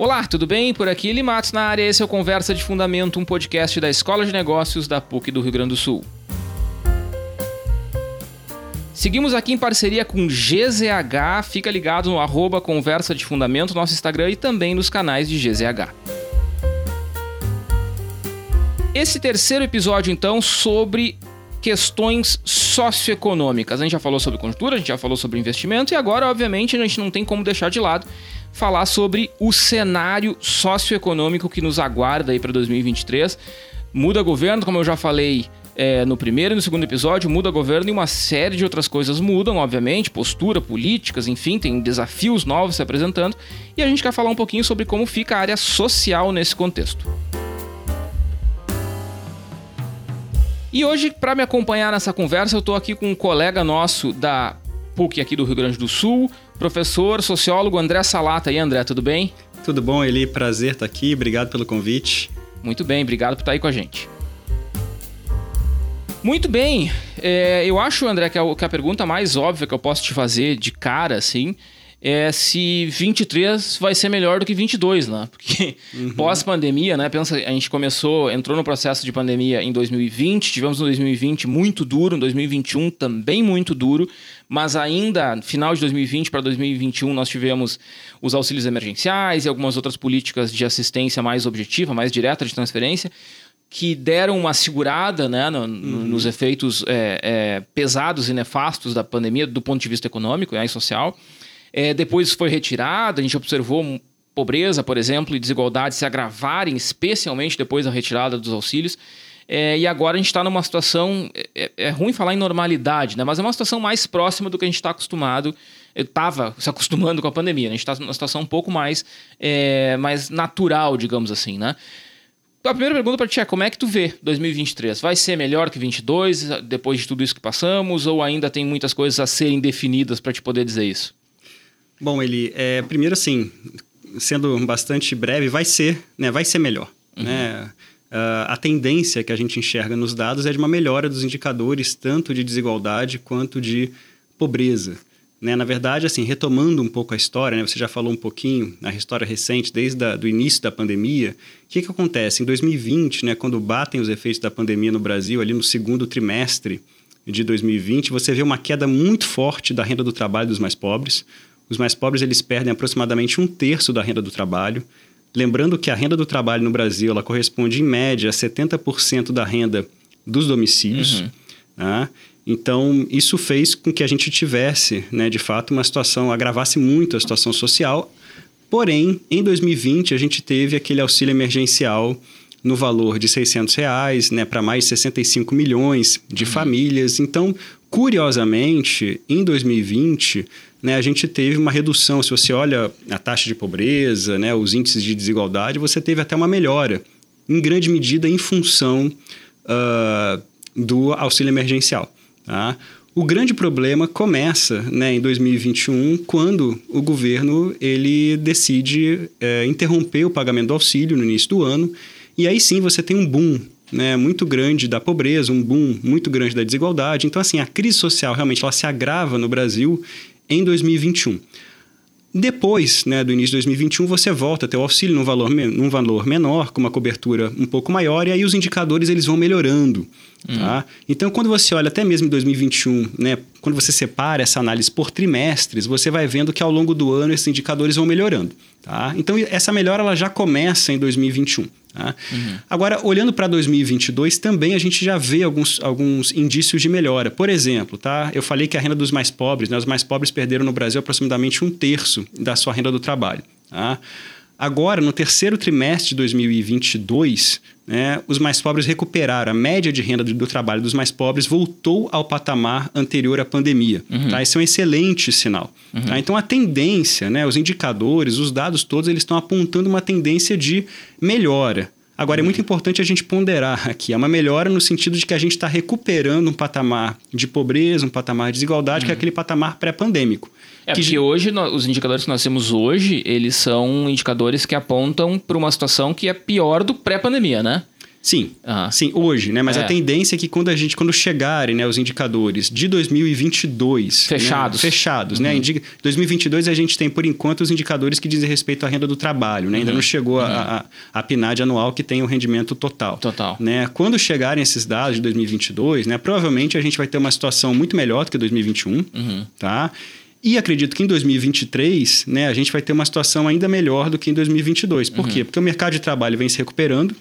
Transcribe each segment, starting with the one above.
Olá, tudo bem? Por aqui Limatos na área, esse é o Conversa de Fundamento, um podcast da Escola de Negócios da PUC do Rio Grande do Sul. Seguimos aqui em parceria com GZH, fica ligado no arroba Conversa de Fundamento, nosso Instagram e também nos canais de GZH. Esse terceiro episódio, então, sobre questões socioeconômicas. A gente já falou sobre conjuntura, a gente já falou sobre investimento e agora, obviamente, a gente não tem como deixar de lado falar sobre o cenário socioeconômico que nos aguarda aí para 2023. Muda governo, como eu já falei é, no primeiro e no segundo episódio, muda governo e uma série de outras coisas mudam, obviamente, postura, políticas, enfim, tem desafios novos se apresentando. E a gente quer falar um pouquinho sobre como fica a área social nesse contexto. E hoje, para me acompanhar nessa conversa, eu estou aqui com um colega nosso da PUC aqui do Rio Grande do Sul, professor, sociólogo André Salata. E André, tudo bem? Tudo bom, Eli? Prazer estar aqui. Obrigado pelo convite. Muito bem, obrigado por estar aí com a gente. Muito bem. É, eu acho, André, que a, que a pergunta mais óbvia que eu posso te fazer de cara, assim, é se 23 vai ser melhor do que 22, né? Porque uhum. pós-pandemia, né? Pensa, a gente começou, entrou no processo de pandemia em 2020, tivemos um 2020 muito duro, um 2021 também muito duro, mas ainda final de 2020 para 2021 nós tivemos os auxílios emergenciais e algumas outras políticas de assistência mais objetiva, mais direta de transferência que deram uma segurada né, no, uhum. nos efeitos é, é, pesados e nefastos da pandemia do ponto de vista econômico né, e social. É, depois foi retirado, a gente observou pobreza, por exemplo, e desigualdade se agravarem, especialmente depois da retirada dos auxílios. É, e agora a gente está numa situação. É, é, é, ruim falar em normalidade, né? mas é uma situação mais próxima do que a gente está acostumado. Estava se acostumando com a pandemia. Né? A gente está numa situação um pouco mais, é, mais natural, digamos assim. Né? A primeira pergunta para ti é: como é que tu vê 2023? Vai ser melhor que 22 depois de tudo isso que passamos? Ou ainda tem muitas coisas a serem definidas para te poder dizer isso? Bom, ele é, primeiro assim, sendo bastante breve, vai ser, né, vai ser melhor, uhum. né? Uh, a tendência que a gente enxerga nos dados é de uma melhora dos indicadores, tanto de desigualdade quanto de pobreza. Né? Na verdade, assim, retomando um pouco a história, né? você já falou um pouquinho na história recente, desde o início da pandemia, o que, que acontece? Em 2020, né, quando batem os efeitos da pandemia no Brasil, ali no segundo trimestre de 2020, você vê uma queda muito forte da renda do trabalho dos mais pobres, os mais pobres eles perdem aproximadamente um terço da renda do trabalho. Lembrando que a renda do trabalho no Brasil ela corresponde, em média, a 70% da renda dos domicílios. Uhum. Né? Então, isso fez com que a gente tivesse, né, de fato, uma situação, agravasse muito a situação social. Porém, em 2020, a gente teve aquele auxílio emergencial no valor de 600 reais, né, para mais de 65 milhões de uhum. famílias. Então, curiosamente, em 2020, né, a gente teve uma redução. Se você olha a taxa de pobreza, né, os índices de desigualdade, você teve até uma melhora, em grande medida em função uh, do auxílio emergencial. Tá? O grande problema começa né, em 2021, quando o governo ele decide é, interromper o pagamento do auxílio no início do ano, e aí sim você tem um boom né, muito grande da pobreza, um boom muito grande da desigualdade. Então, assim, a crise social realmente ela se agrava no Brasil em 2021. Depois né, do início de 2021, você volta a ter o auxílio num valor, num valor menor, com uma cobertura um pouco maior, e aí os indicadores eles vão melhorando. Hum. Tá? Então, quando você olha até mesmo em 2021, né, quando você separa essa análise por trimestres, você vai vendo que ao longo do ano esses indicadores vão melhorando. Tá? Então, essa melhora ela já começa em 2021. Tá? Uhum. Agora, olhando para 2022, também a gente já vê alguns, alguns indícios de melhora. Por exemplo, tá? eu falei que a renda dos mais pobres, né? os mais pobres perderam no Brasil aproximadamente um terço da sua renda do trabalho. Tá? Agora, no terceiro trimestre de 2022, né, os mais pobres recuperaram. A média de renda do, trabalho dos mais pobres voltou ao patamar anterior à pandemia. Uhum. Tá? Esse é um excelente sinal. Uhum. Tá? Então, a tendência, né, os indicadores, os dados todos, eles estão apontando uma tendência de melhora. Agora, é muito importante a gente ponderar aqui. É uma melhora no sentido de que a gente está recuperando um patamar de pobreza, um patamar de desigualdade, uhum. que é aquele patamar pré-pandêmico. É, que... porque hoje, os indicadores que nós temos hoje, eles são indicadores que apontam para uma situação que é pior do pré-pandemia, né? Sim, sim, hoje, né? Mas é. a tendência é que quando a gente, quando chegarem né, os indicadores de 2022... Fechados. Né, fechados, né? uhum. né? Em 2022 a gente tem, por enquanto, os indicadores que dizem respeito à renda do trabalho, né? Ainda uhum. não chegou uhum. a, a, a PNAD anual que tem o rendimento total. Total. Né? Quando chegarem esses dados de 2022, né? Provavelmente a gente vai ter uma situação muito melhor do que 2021, uhum. tá? E acredito que em 2023, né, a gente vai ter uma situação ainda melhor do que em 2022. Por uhum. quê? Porque o mercado de trabalho vem se recuperando,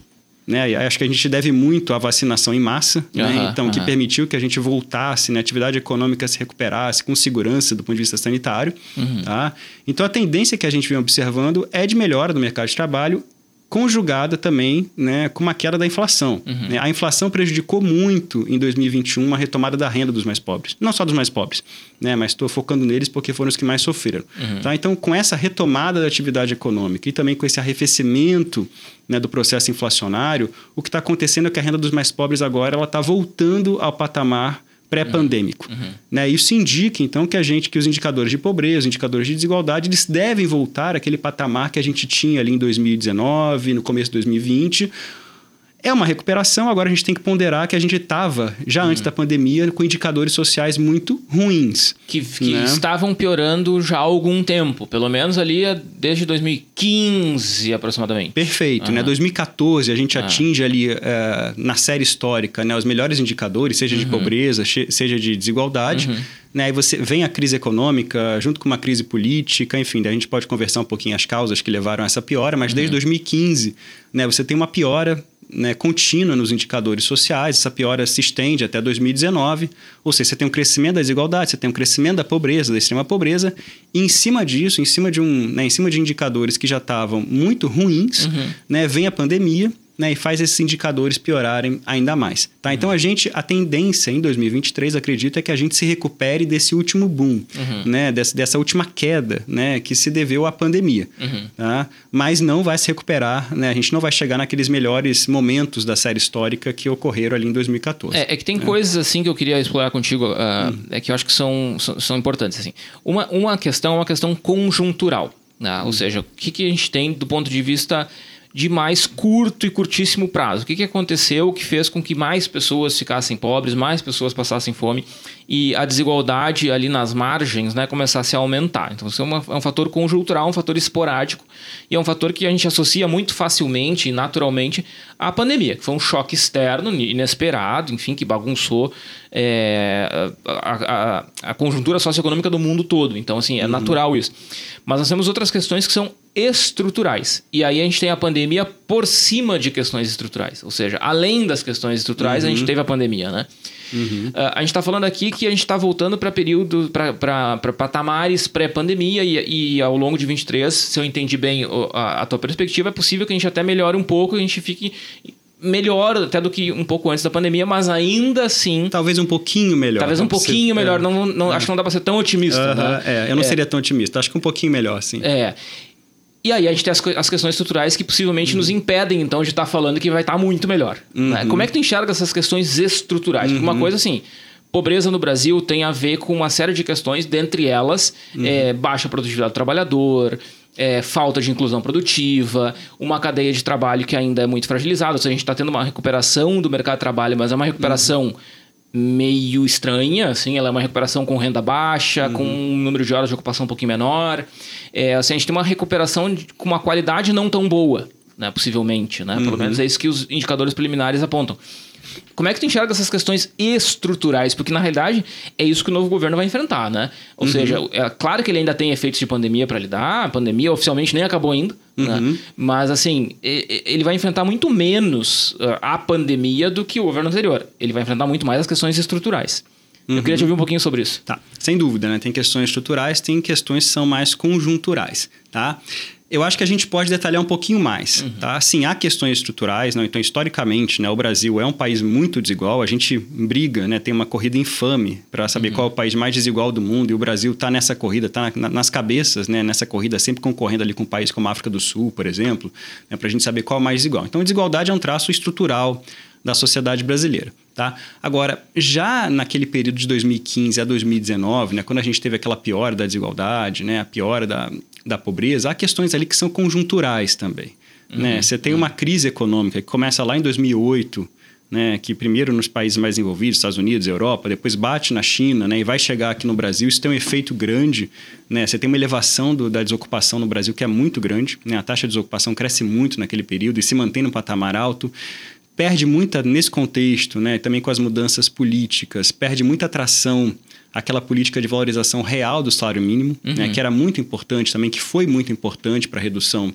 né? Acho que a gente deve muito à vacinação em massa, uhum, né? então, uhum. que permitiu que a gente voltasse, né? a atividade econômica se recuperasse com segurança do ponto de vista sanitário. Uhum. Tá? Então, a tendência que a gente vem observando é de melhora do mercado de trabalho conjugada também né, com uma queda da inflação. Uhum. Né? A inflação prejudicou muito em 2021 a retomada da renda dos mais pobres. Não só dos mais pobres, né, mas estou focando neles porque foram os que mais sofreram. Uhum. Tá? Então, com essa retomada da atividade econômica e também com esse arrefecimento né, do processo inflacionário, o que está acontecendo é que a renda dos mais pobres agora está voltando ao patamar pré-pandêmico. Uhum. uhum. Né? Isso indica, então, que a gente, que os indicadores de pobreza, os indicadores de desigualdade, eles devem voltar àquele patamar que a gente tinha ali em 2019, no começo de 2020, é uma recuperação, agora a gente tem que ponderar que a gente estava, já antes uhum. da pandemia, com indicadores sociais muito ruins. Que, que né? estavam piorando já há algum tempo, pelo menos ali desde 2015 aproximadamente. Perfeito, uhum. né? 2014 a gente uhum. atinge ali uh, na série histórica né, os melhores indicadores, seja de uhum. pobreza, seja de desigualdade. Uhum. Né, aí você vem a crise econômica junto com uma crise política, enfim, a gente pode conversar um pouquinho as causas que levaram a essa piora, mas desde 2015 né, você tem uma piora né, contínua nos indicadores sociais, essa piora se estende até 2019, ou seja, você tem um crescimento da desigualdade, você tem um crescimento da pobreza, da extrema pobreza, e em cima disso, em cima de, um, né, em cima de indicadores que já estavam muito ruins, uhum. né, vem a pandemia, né, e faz esses indicadores piorarem ainda mais. Tá? Então, a gente, a tendência em 2023, acredito, é que a gente se recupere desse último boom, uhum. né, dessa, dessa última queda né, que se deveu à pandemia. Uhum. Tá? Mas não vai se recuperar, né, a gente não vai chegar naqueles melhores momentos da série histórica que ocorreram ali em 2014. É, é que tem é. coisas assim que eu queria explorar contigo, uh, uhum. é que eu acho que são, são, são importantes. Assim. Uma, uma questão é uma questão conjuntural. Né? Ou uhum. seja, o que, que a gente tem do ponto de vista de mais curto e curtíssimo prazo. O que, que aconteceu que fez com que mais pessoas ficassem pobres, mais pessoas passassem fome e a desigualdade ali nas margens né, começasse a aumentar. Então, isso é, uma, é um fator conjuntural, um fator esporádico e é um fator que a gente associa muito facilmente e naturalmente à pandemia, que foi um choque externo, inesperado, enfim, que bagunçou é, a, a, a, conjuntura socioeconômica do mundo todo. Então, assim, é uhum. natural isso. Mas nós temos outras questões que são estruturais. E aí a gente tem a pandemia por cima de questões estruturais. Ou seja, além das questões estruturais, uhum. a gente uhum. teve a pandemia, né? Uhum. Uh, a gente está falando aqui que a gente está voltando para período, para patamares pré-pandemia e, e, ao longo de 23, se eu entendi bem a, a tua perspectiva, é possível que a gente até melhore um pouco, e a gente fique melhor até do que um pouco antes da pandemia, mas ainda assim. Talvez um pouquinho melhor. Talvez um pouquinho ser, melhor. É. Não, não, é. Acho que não dá para ser tão otimista. Uh -huh, né? É, eu não é. seria tão otimista. Acho que um pouquinho melhor, sim. É. E aí a gente tem as, as questões estruturais que possivelmente uhum. nos impedem, então, de estar tá falando que vai estar tá muito melhor. Né? Uhum. Né? Como é que tu enxerga essas questões estruturais? Porque uma uhum. coisa assim, pobreza no Brasil tem a ver com uma série de questões, dentre elas, uhum. é, baixa produtividade do trabalhador, é, falta de inclusão produtiva, uma cadeia de trabalho que ainda é muito fragilizada. Ou seja, a gente está tendo uma recuperação do mercado de trabalho, mas é uma recuperação uhum. Meio estranha, assim, ela é uma recuperação com renda baixa, uhum. com um número de horas de ocupação um pouquinho menor. É, assim, a gente tem uma recuperação de, com uma qualidade não tão boa, né, possivelmente. Né? Pelo uhum. menos é isso que os indicadores preliminares apontam. Como é que tu enxerga essas questões estruturais? Porque, na realidade, é isso que o novo governo vai enfrentar, né? Ou uhum. seja, é claro que ele ainda tem efeitos de pandemia para lidar, a pandemia oficialmente nem acabou ainda, né? uhum. né? Mas, assim, ele vai enfrentar muito menos uh, a pandemia do que o governo anterior. Ele vai enfrentar muito mais as questões estruturais. Uhum. Eu queria te ouvir um pouquinho sobre isso. Tá, sem dúvida, né? Tem questões estruturais, tem questões que são mais conjunturais, tá? Eu acho que a gente pode detalhar um pouquinho mais, uhum. tá? Sim, há questões estruturais, não? Então, historicamente, né, o Brasil é um país muito desigual. A gente briga, né? Tem uma corrida infame para saber uhum. qual é o país mais desigual do mundo. E o Brasil está nessa corrida, está na, nas cabeças, né? Nessa corrida, sempre concorrendo ali com um país como a África do Sul, por exemplo, né, para a gente saber qual é o mais desigual. Então, a desigualdade é um traço estrutural da sociedade brasileira. Tá? Agora, já naquele período de 2015 a 2019, né, quando a gente teve aquela piora da desigualdade, né, a piora da, da pobreza, há questões ali que são conjunturais também. Uhum. Né? Você tem uma crise econômica que começa lá em 2008, né, que primeiro nos países mais envolvidos, Estados Unidos, Europa, depois bate na China né, e vai chegar aqui no Brasil. Isso tem um efeito grande. Né? Você tem uma elevação do, da desocupação no Brasil que é muito grande. Né? A taxa de desocupação cresce muito naquele período e se mantém no patamar alto. Perde muita, nesse contexto, né, também com as mudanças políticas, perde muita atração aquela política de valorização real do salário mínimo, né, uhum. né, que era muito importante também, que foi muito importante para a redução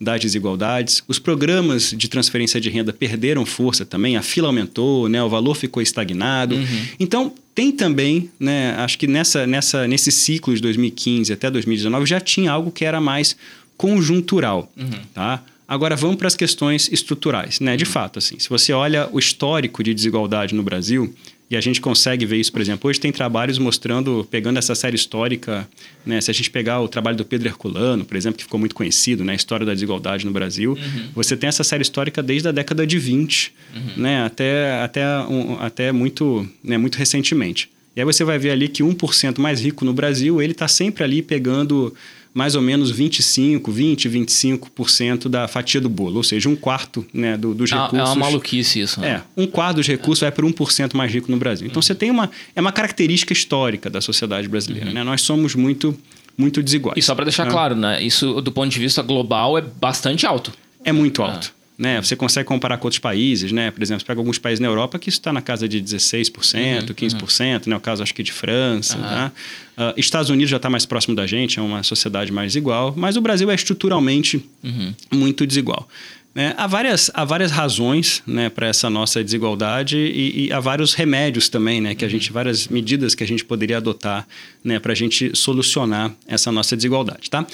das desigualdades. Os programas de transferência de renda perderam força também, a fila aumentou, né, o valor ficou estagnado. Uhum. Então, tem também, né, acho que nessa, nessa, nesse ciclo de 2015 até 2019 já tinha algo que era mais conjuntural. Uhum. Tá? Agora vamos para as questões estruturais. Né? De uhum. fato, assim, se você olha o histórico de desigualdade no Brasil, e a gente consegue ver isso, por exemplo, hoje tem trabalhos mostrando, pegando essa série histórica, né? Se a gente pegar o trabalho do Pedro Herculano, por exemplo, que ficou muito conhecido, né? A história da desigualdade no Brasil, uhum. você tem essa série histórica desde a década de 20, uhum. né? Até, até, um, até muito, né? muito recentemente. E aí você vai ver ali que 1% mais rico no Brasil, ele está sempre ali pegando mais ou menos 25, 20, 25% da fatia do bolo, ou seja, um quarto né, do, dos recursos. É uma maluquice isso. Né? É, um quarto dos recursos é. vai para 1% mais rico no Brasil. Então uhum. você tem uma. É uma característica histórica da sociedade brasileira. Uhum. Né? Nós somos muito, muito desiguais. E só para deixar é. claro, né? Isso do ponto de vista global é bastante alto. É muito alto. Né? Você consegue comparar com outros países, né? Por exemplo, você pega alguns países na Europa que isso está na casa de 16%, uhum, 15%, uhum. né? O caso acho que de França, uhum. tá? uh, Estados Unidos já está mais próximo da gente, é uma sociedade mais igual, mas o Brasil é estruturalmente uhum. muito desigual. Né? Há, várias, há várias razões né, para essa nossa desigualdade e, e, há vários remédios também, né, que a gente, várias medidas que a gente poderia adotar né, para a gente solucionar essa nossa desigualdade. Tá?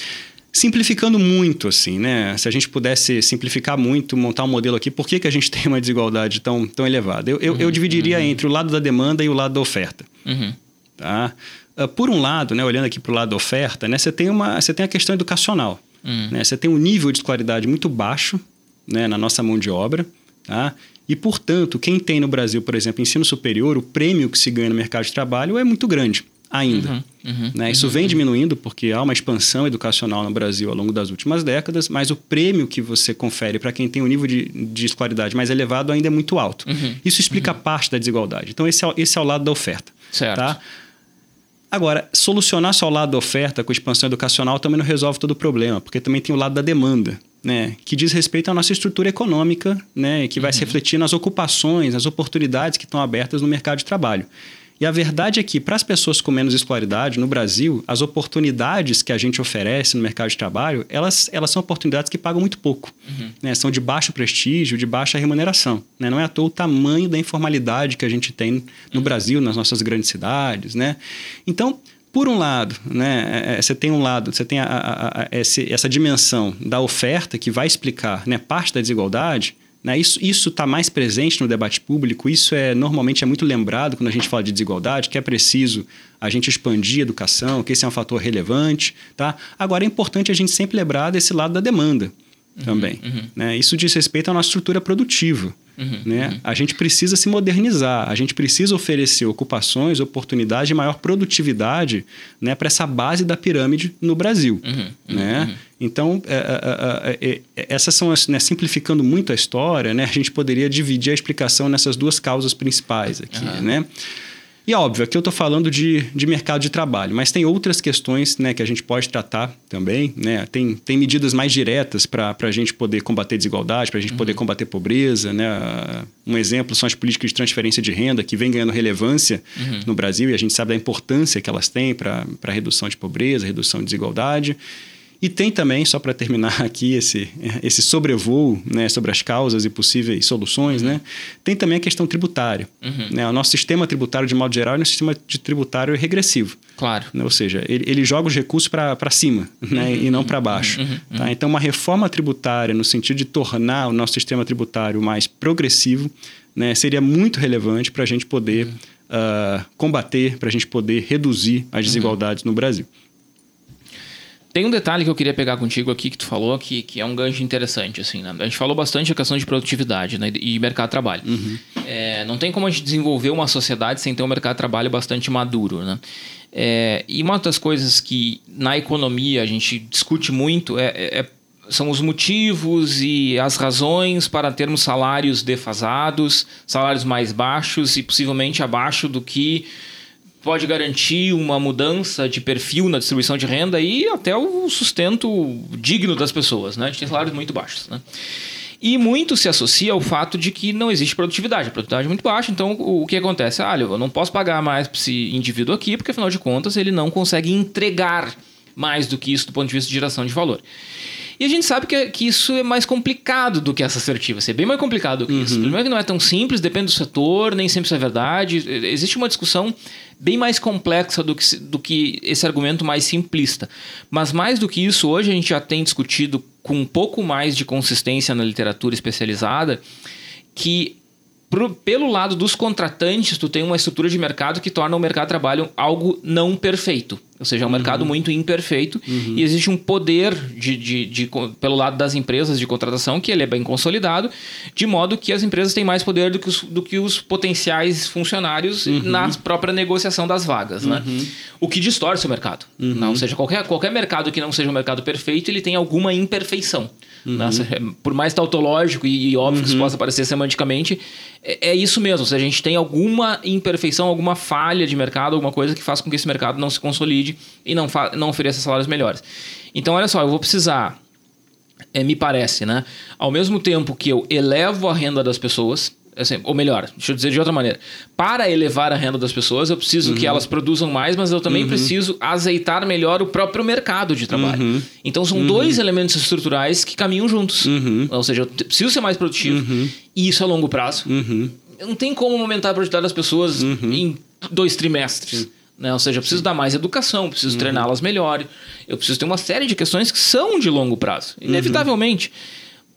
Simplificando muito, assim, né? Se a gente pudesse simplificar muito, montar um modelo aqui, por que, que a gente tem uma desigualdade tão, tão elevada? Eu, eu, uhum, eu dividiria uhum. entre o lado da demanda e o lado da oferta. Uhum. Tá? Uh, por um lado, né, olhando aqui para o lado da oferta, né, você, tem uma, você tem a questão educacional. Uhum. Né? Você tem um nível de escolaridade muito baixo né, na nossa mão de obra. Tá? E, portanto, quem tem no Brasil, por exemplo, ensino superior, o prêmio que se ganha no mercado de trabalho é muito grande ainda. Uhum, uhum, né? Isso uhum, vem diminuindo porque há uma expansão educacional no Brasil ao longo das últimas décadas, mas o prêmio que você confere para quem tem um nível de, de escolaridade mais elevado ainda é muito alto. Uhum, Isso explica uhum. parte da desigualdade. Então, esse é, esse é o lado da oferta. Certo. Tá? Agora, solucionar só o lado da oferta com expansão educacional também não resolve todo o problema, porque também tem o lado da demanda. Né, que diz respeito à nossa estrutura econômica, né, que vai se uhum. refletir nas ocupações, nas oportunidades que estão abertas no mercado de trabalho. E a verdade é que, para as pessoas com menos escolaridade, no Brasil, as oportunidades que a gente oferece no mercado de trabalho, elas, elas são oportunidades que pagam muito pouco. Uhum. Né? São de baixo prestígio, de baixa remuneração. Né? Não é à toa o tamanho da informalidade que a gente tem no uhum. Brasil, nas nossas grandes cidades. Né? Então, por um lado, né, é, é, você tem um lado, você tem a, a, a, essa dimensão da oferta que vai explicar né, parte da desigualdade, né? Isso está mais presente no debate público, isso é normalmente é muito lembrado quando a gente fala de desigualdade, que é preciso a gente expandir a educação, que esse é um fator relevante. Tá? Agora, é importante a gente sempre lembrar desse lado da demanda uhum, também. Uhum. Né? Isso diz respeito à nossa estrutura produtiva. Uhum, né? Uhum. A gente precisa se modernizar, a gente precisa oferecer ocupações, oportunidades de maior produtividade né, para essa base da pirâmide no Brasil. Uhum, né? Então, é é, é, é, é, essas são as, né, simplificando muito a história, né, a gente poderia dividir a explicação nessas duas causas principais aqui. Né? E óbvio, aqui eu estou falando de, de mercado de trabalho, mas tem outras questões né, que a gente pode tratar também. Né? Tem, tem medidas mais diretas para a gente poder combater desigualdade, para a gente uhum. poder combater pobreza. Né? Um exemplo são as políticas de transferência de renda, que vem ganhando relevância uhum. no Brasil e a gente sabe da importância que elas têm para a redução de pobreza, redução de desigualdade. E tem também, só para terminar aqui esse, esse sobrevoo né, sobre as causas e possíveis soluções, uhum. né, tem também a questão tributária. Uhum. Né? O nosso sistema tributário, de modo geral, é um sistema de tributário regressivo. Claro. Né? Ou seja, ele, ele joga os recursos para cima né, uhum. e não para baixo. Uhum. Uhum. Tá? Então, uma reforma tributária, no sentido de tornar o nosso sistema tributário mais progressivo, né, seria muito relevante para a gente poder uh, combater, para a gente poder reduzir as desigualdades no Brasil. Tem um detalhe que eu queria pegar contigo aqui que tu falou que, que é um gancho interessante, assim, né? A gente falou bastante a questão de produtividade né? e mercado de trabalho. Uhum. É, não tem como a gente desenvolver uma sociedade sem ter um mercado de trabalho bastante maduro, né? É, e uma das coisas que na economia a gente discute muito é, é, é são os motivos e as razões para termos salários defasados, salários mais baixos e possivelmente abaixo do que pode garantir uma mudança de perfil na distribuição de renda e até o sustento digno das pessoas. Né? A gente tem salários muito baixos. Né? E muito se associa ao fato de que não existe produtividade. A produtividade é muito baixa, então o que acontece? Ah, eu não posso pagar mais para esse indivíduo aqui, porque afinal de contas ele não consegue entregar mais do que isso do ponto de vista de geração de valor. E a gente sabe que, que isso é mais complicado do que essa assertiva. Isso é bem mais complicado do que uhum. isso. Primeiro que não é tão simples, depende do setor, nem sempre isso é verdade. Existe uma discussão bem mais complexa do que, do que esse argumento mais simplista. Mas mais do que isso, hoje a gente já tem discutido com um pouco mais de consistência na literatura especializada que Pro, pelo lado dos contratantes, tu tem uma estrutura de mercado que torna o mercado de trabalho algo não perfeito. Ou seja, é um uhum. mercado muito imperfeito uhum. e existe um poder de, de, de, pelo lado das empresas de contratação que ele é bem consolidado, de modo que as empresas têm mais poder do que os, do que os potenciais funcionários uhum. na própria negociação das vagas. Né? Uhum. O que distorce o mercado. Uhum. Não, ou seja, qualquer, qualquer mercado que não seja um mercado perfeito, ele tem alguma imperfeição. Uhum. Né? Por mais tautológico e, e óbvio que isso possa parecer semanticamente, é, é, isso mesmo. Se a gente tem alguma imperfeição, alguma falha de mercado, alguma coisa que faz com que esse mercado não se consolide e não, não ofereça salários melhores. Então, olha só, eu vou precisar, é, me parece, né? Ao mesmo tempo que eu elevo a renda das pessoas, Assim, ou melhor, deixa eu dizer de outra maneira. Para elevar a renda das pessoas, eu preciso uhum. que elas produzam mais, mas eu também uhum. preciso azeitar melhor o próprio mercado de trabalho. Uhum. Então são uhum. dois elementos estruturais que caminham juntos. Uhum. Ou seja, eu preciso ser mais produtivo, uhum. e isso a longo prazo. Não tem como aumentar a produtividade das pessoas em dois trimestres. Né? Ou seja, eu preciso dar mais educação, preciso treiná-las melhor. Eu preciso ter uma série de questões que são de longo prazo, inevitavelmente.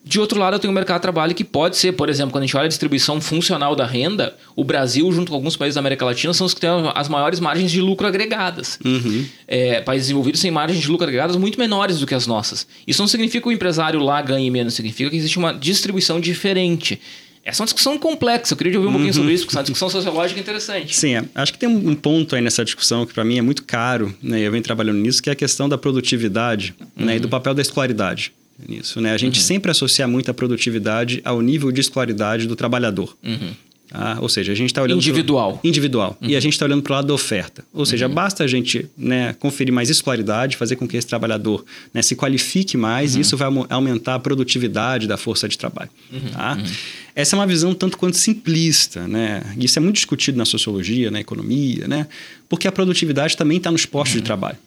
De outro lado, eu tenho o mercado de trabalho que pode ser, por exemplo, quando a gente olha a distribuição funcional da renda, o Brasil, junto com alguns países da América Latina, são os que têm as maiores margens de lucro agregadas. Uhum. É, países desenvolvidos têm margens de lucro agregadas muito menores do que as nossas. Isso não significa que o empresário lá ganhe menos, significa que existe uma distribuição diferente. Essa é uma discussão complexa, eu queria ouvir um uhum. pouquinho sobre isso, porque é uma discussão sociológica interessante. Sim, é. acho que tem um ponto aí nessa discussão que para mim é muito caro, né? eu venho trabalhando nisso, que é a questão da produtividade uhum. né? e do uhum. papel da escolaridade nisso. Né? A gente uhum. sempre associa muito a produtividade ao nível de escolaridade do trabalhador. Uhum. Ah, ou seja, a gente está olhando. Individual. Pro... Individual. Uhum. E a gente está olhando para o lado da oferta. Ou seja, uhum. basta a gente né, conferir mais escolaridade, fazer com que esse trabalhador né, se qualifique mais, uhum. e isso vai aumentar a produtividade da força de trabalho. Uhum. Tá? Uhum. Essa é uma visão tanto quanto simplista. Né? Isso é muito discutido na sociologia, na economia, né? porque a produtividade também está nos postos de uhum. trabalho.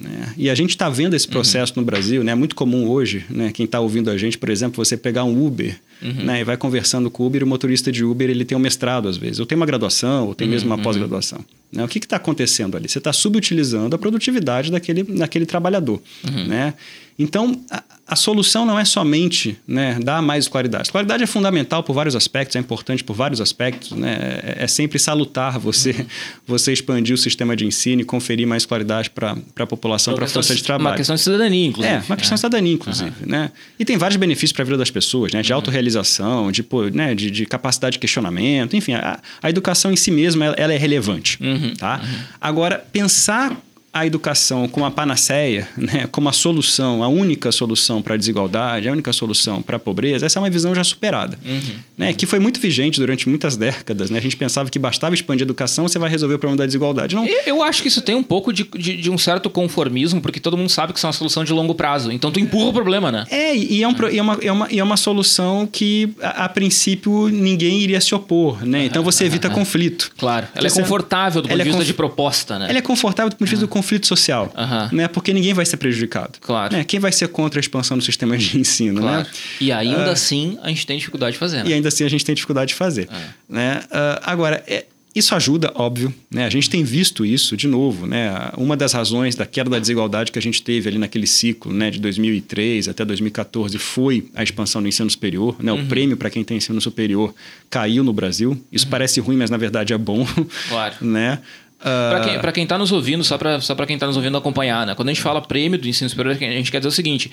Né? E a gente está vendo esse processo uhum. no Brasil, né? é muito comum hoje, né? quem está ouvindo a gente, por exemplo, você pegar um Uber uhum. né? e vai conversando com o Uber, o motorista de Uber ele tem um mestrado às vezes, ou tem uma graduação, ou tem mesmo uma uhum. pós-graduação. Né? O que está acontecendo ali? Você está subutilizando a produtividade daquele, daquele trabalhador. Uhum. Né? Então, a, a, solução não é somente né, dar mais qualidade. Qualidade é fundamental por vários aspectos, é importante por vários aspectos. Né? É, é sempre salutar você, você expandir o sistema de ensino e conferir mais qualidade para a população, para a força de trabalho. Uma questão de cidadania, inclusive. É, uma questão de cidadania, inclusive. Uhum. Né? E tem vários benefícios para a vida das pessoas, né? de uhum. autorrealização, de, né, de, de, capacidade de questionamento, enfim, a, a educação em si mesma ela, ela é relevante. Uhum. Tá? Uhum. Agora, pensar a educação como a panaceia, né, como a solução, a única solução para a desigualdade, a única solução para a pobreza, essa é uma visão já superada, uhum. né, que foi muito vigente durante muitas décadas. Né? A gente pensava que bastava expandir a educação, você vai resolver o problema da desigualdade. Não. Eu acho que isso tem um pouco de, de, de, um certo conformismo, porque todo mundo sabe que isso é uma solução de longo prazo. Então tu empurra o problema, né? É, e é, um, é, uma, é, uma, é uma solução que, a, a princípio, ninguém iria se opor. Né? Então você evita conflito. Claro. Ela é confortável do ponto de é vista de proposta, né? Ela é confortável do ponto de vista do conflito social, uhum. né? Porque ninguém vai ser prejudicado. Claro. Né? Quem vai ser contra a expansão do sistema de ensino, né? claro. né? E ainda uh, assim a gente tem dificuldade de fazer. Né? E ainda assim a gente tem dificuldade de fazer, é. né? Uh, agora é, isso ajuda, óbvio, né? A gente tem visto isso de novo, né? Uma das razões da queda da desigualdade que a gente teve ali naquele ciclo, né, de 2003 até 2014 foi a expansão do ensino superior, né? Uhum. O prêmio para quem tem ensino superior caiu no Brasil. Isso uhum. parece ruim, mas na verdade é bom, claro. né? Uh... Para quem está nos ouvindo, só para só quem está nos ouvindo acompanhar, né? quando a gente fala prêmio do ensino superior, a gente quer dizer o seguinte: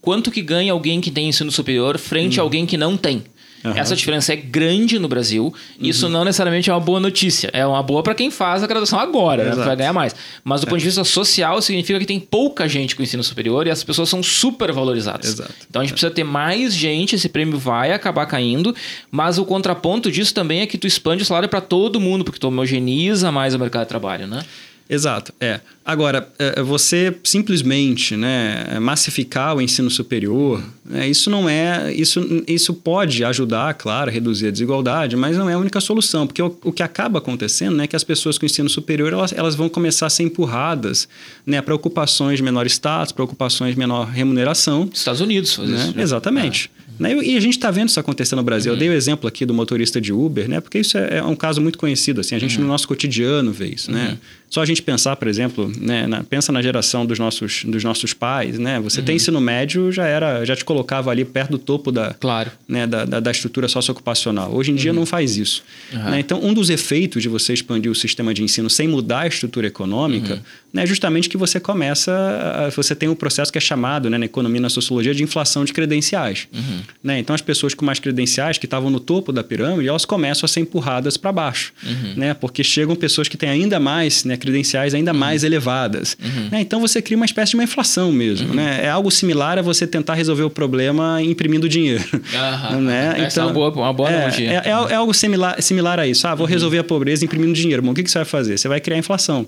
quanto que ganha alguém que tem ensino superior frente uhum. a alguém que não tem? Uhum. Essa diferença é grande no Brasil. Uhum. Isso não necessariamente é uma boa notícia. É uma boa para quem faz a graduação agora, né? vai ganhar mais. Mas do é. ponto de vista social, significa que tem pouca gente com ensino superior e as pessoas são super valorizadas. Exato. Então a gente é. precisa ter mais gente, esse prêmio vai acabar caindo, mas o contraponto disso também é que tu expande o salário para todo mundo, porque tu homogeniza mais o mercado de trabalho, né? Exato, é. Agora, é, é, você simplesmente né, massificar o ensino superior, né, isso não é. Isso, isso pode ajudar, claro, a reduzir a desigualdade, mas não é a única solução, porque o, o que acaba acontecendo né, é que as pessoas com ensino superior elas, elas vão começar a ser empurradas né, para ocupações de menor status, para ocupações de menor remuneração. Estados Unidos né? isso. Exatamente. É. Né? E a gente está vendo isso acontecer no Brasil. Uhum. Eu dei o exemplo aqui do motorista de Uber, né? porque isso é, é um caso muito conhecido. Assim, a gente, uhum. no nosso cotidiano, vê isso. Né? Uhum. Só a gente pensar, por exemplo, né, na, pensa na geração dos nossos, dos nossos pais, né? Você uhum. tem ensino médio, já era, já te colocava ali perto do topo da, claro. né, da, da, da estrutura socioocupacional. Hoje em dia uhum. não faz isso. Uhum. Né? Então, um dos efeitos de você expandir o sistema de ensino sem mudar a estrutura econômica uhum. né, é justamente que você começa, a, você tem um processo que é chamado, né, na economia e na sociologia, de inflação de credenciais. Uhum. Né? Então, as pessoas com mais credenciais, que estavam no topo da pirâmide, elas começam a ser empurradas para baixo. Uhum. Né? Porque chegam pessoas que têm ainda mais né, credenciais ainda mais elevadas. Uhum. Né? Então você cria uma espécie de uma inflação mesmo. Uhum. Né? É algo similar a você tentar resolver o problema imprimindo dinheiro. Uhum. Né? Então, Essa é uma boa, uma boa é, é, é, é, algo similar, similar a isso. Ah, vou uhum. resolver a pobreza imprimindo dinheiro. Bom, o que, que você vai fazer? Você vai criar inflação.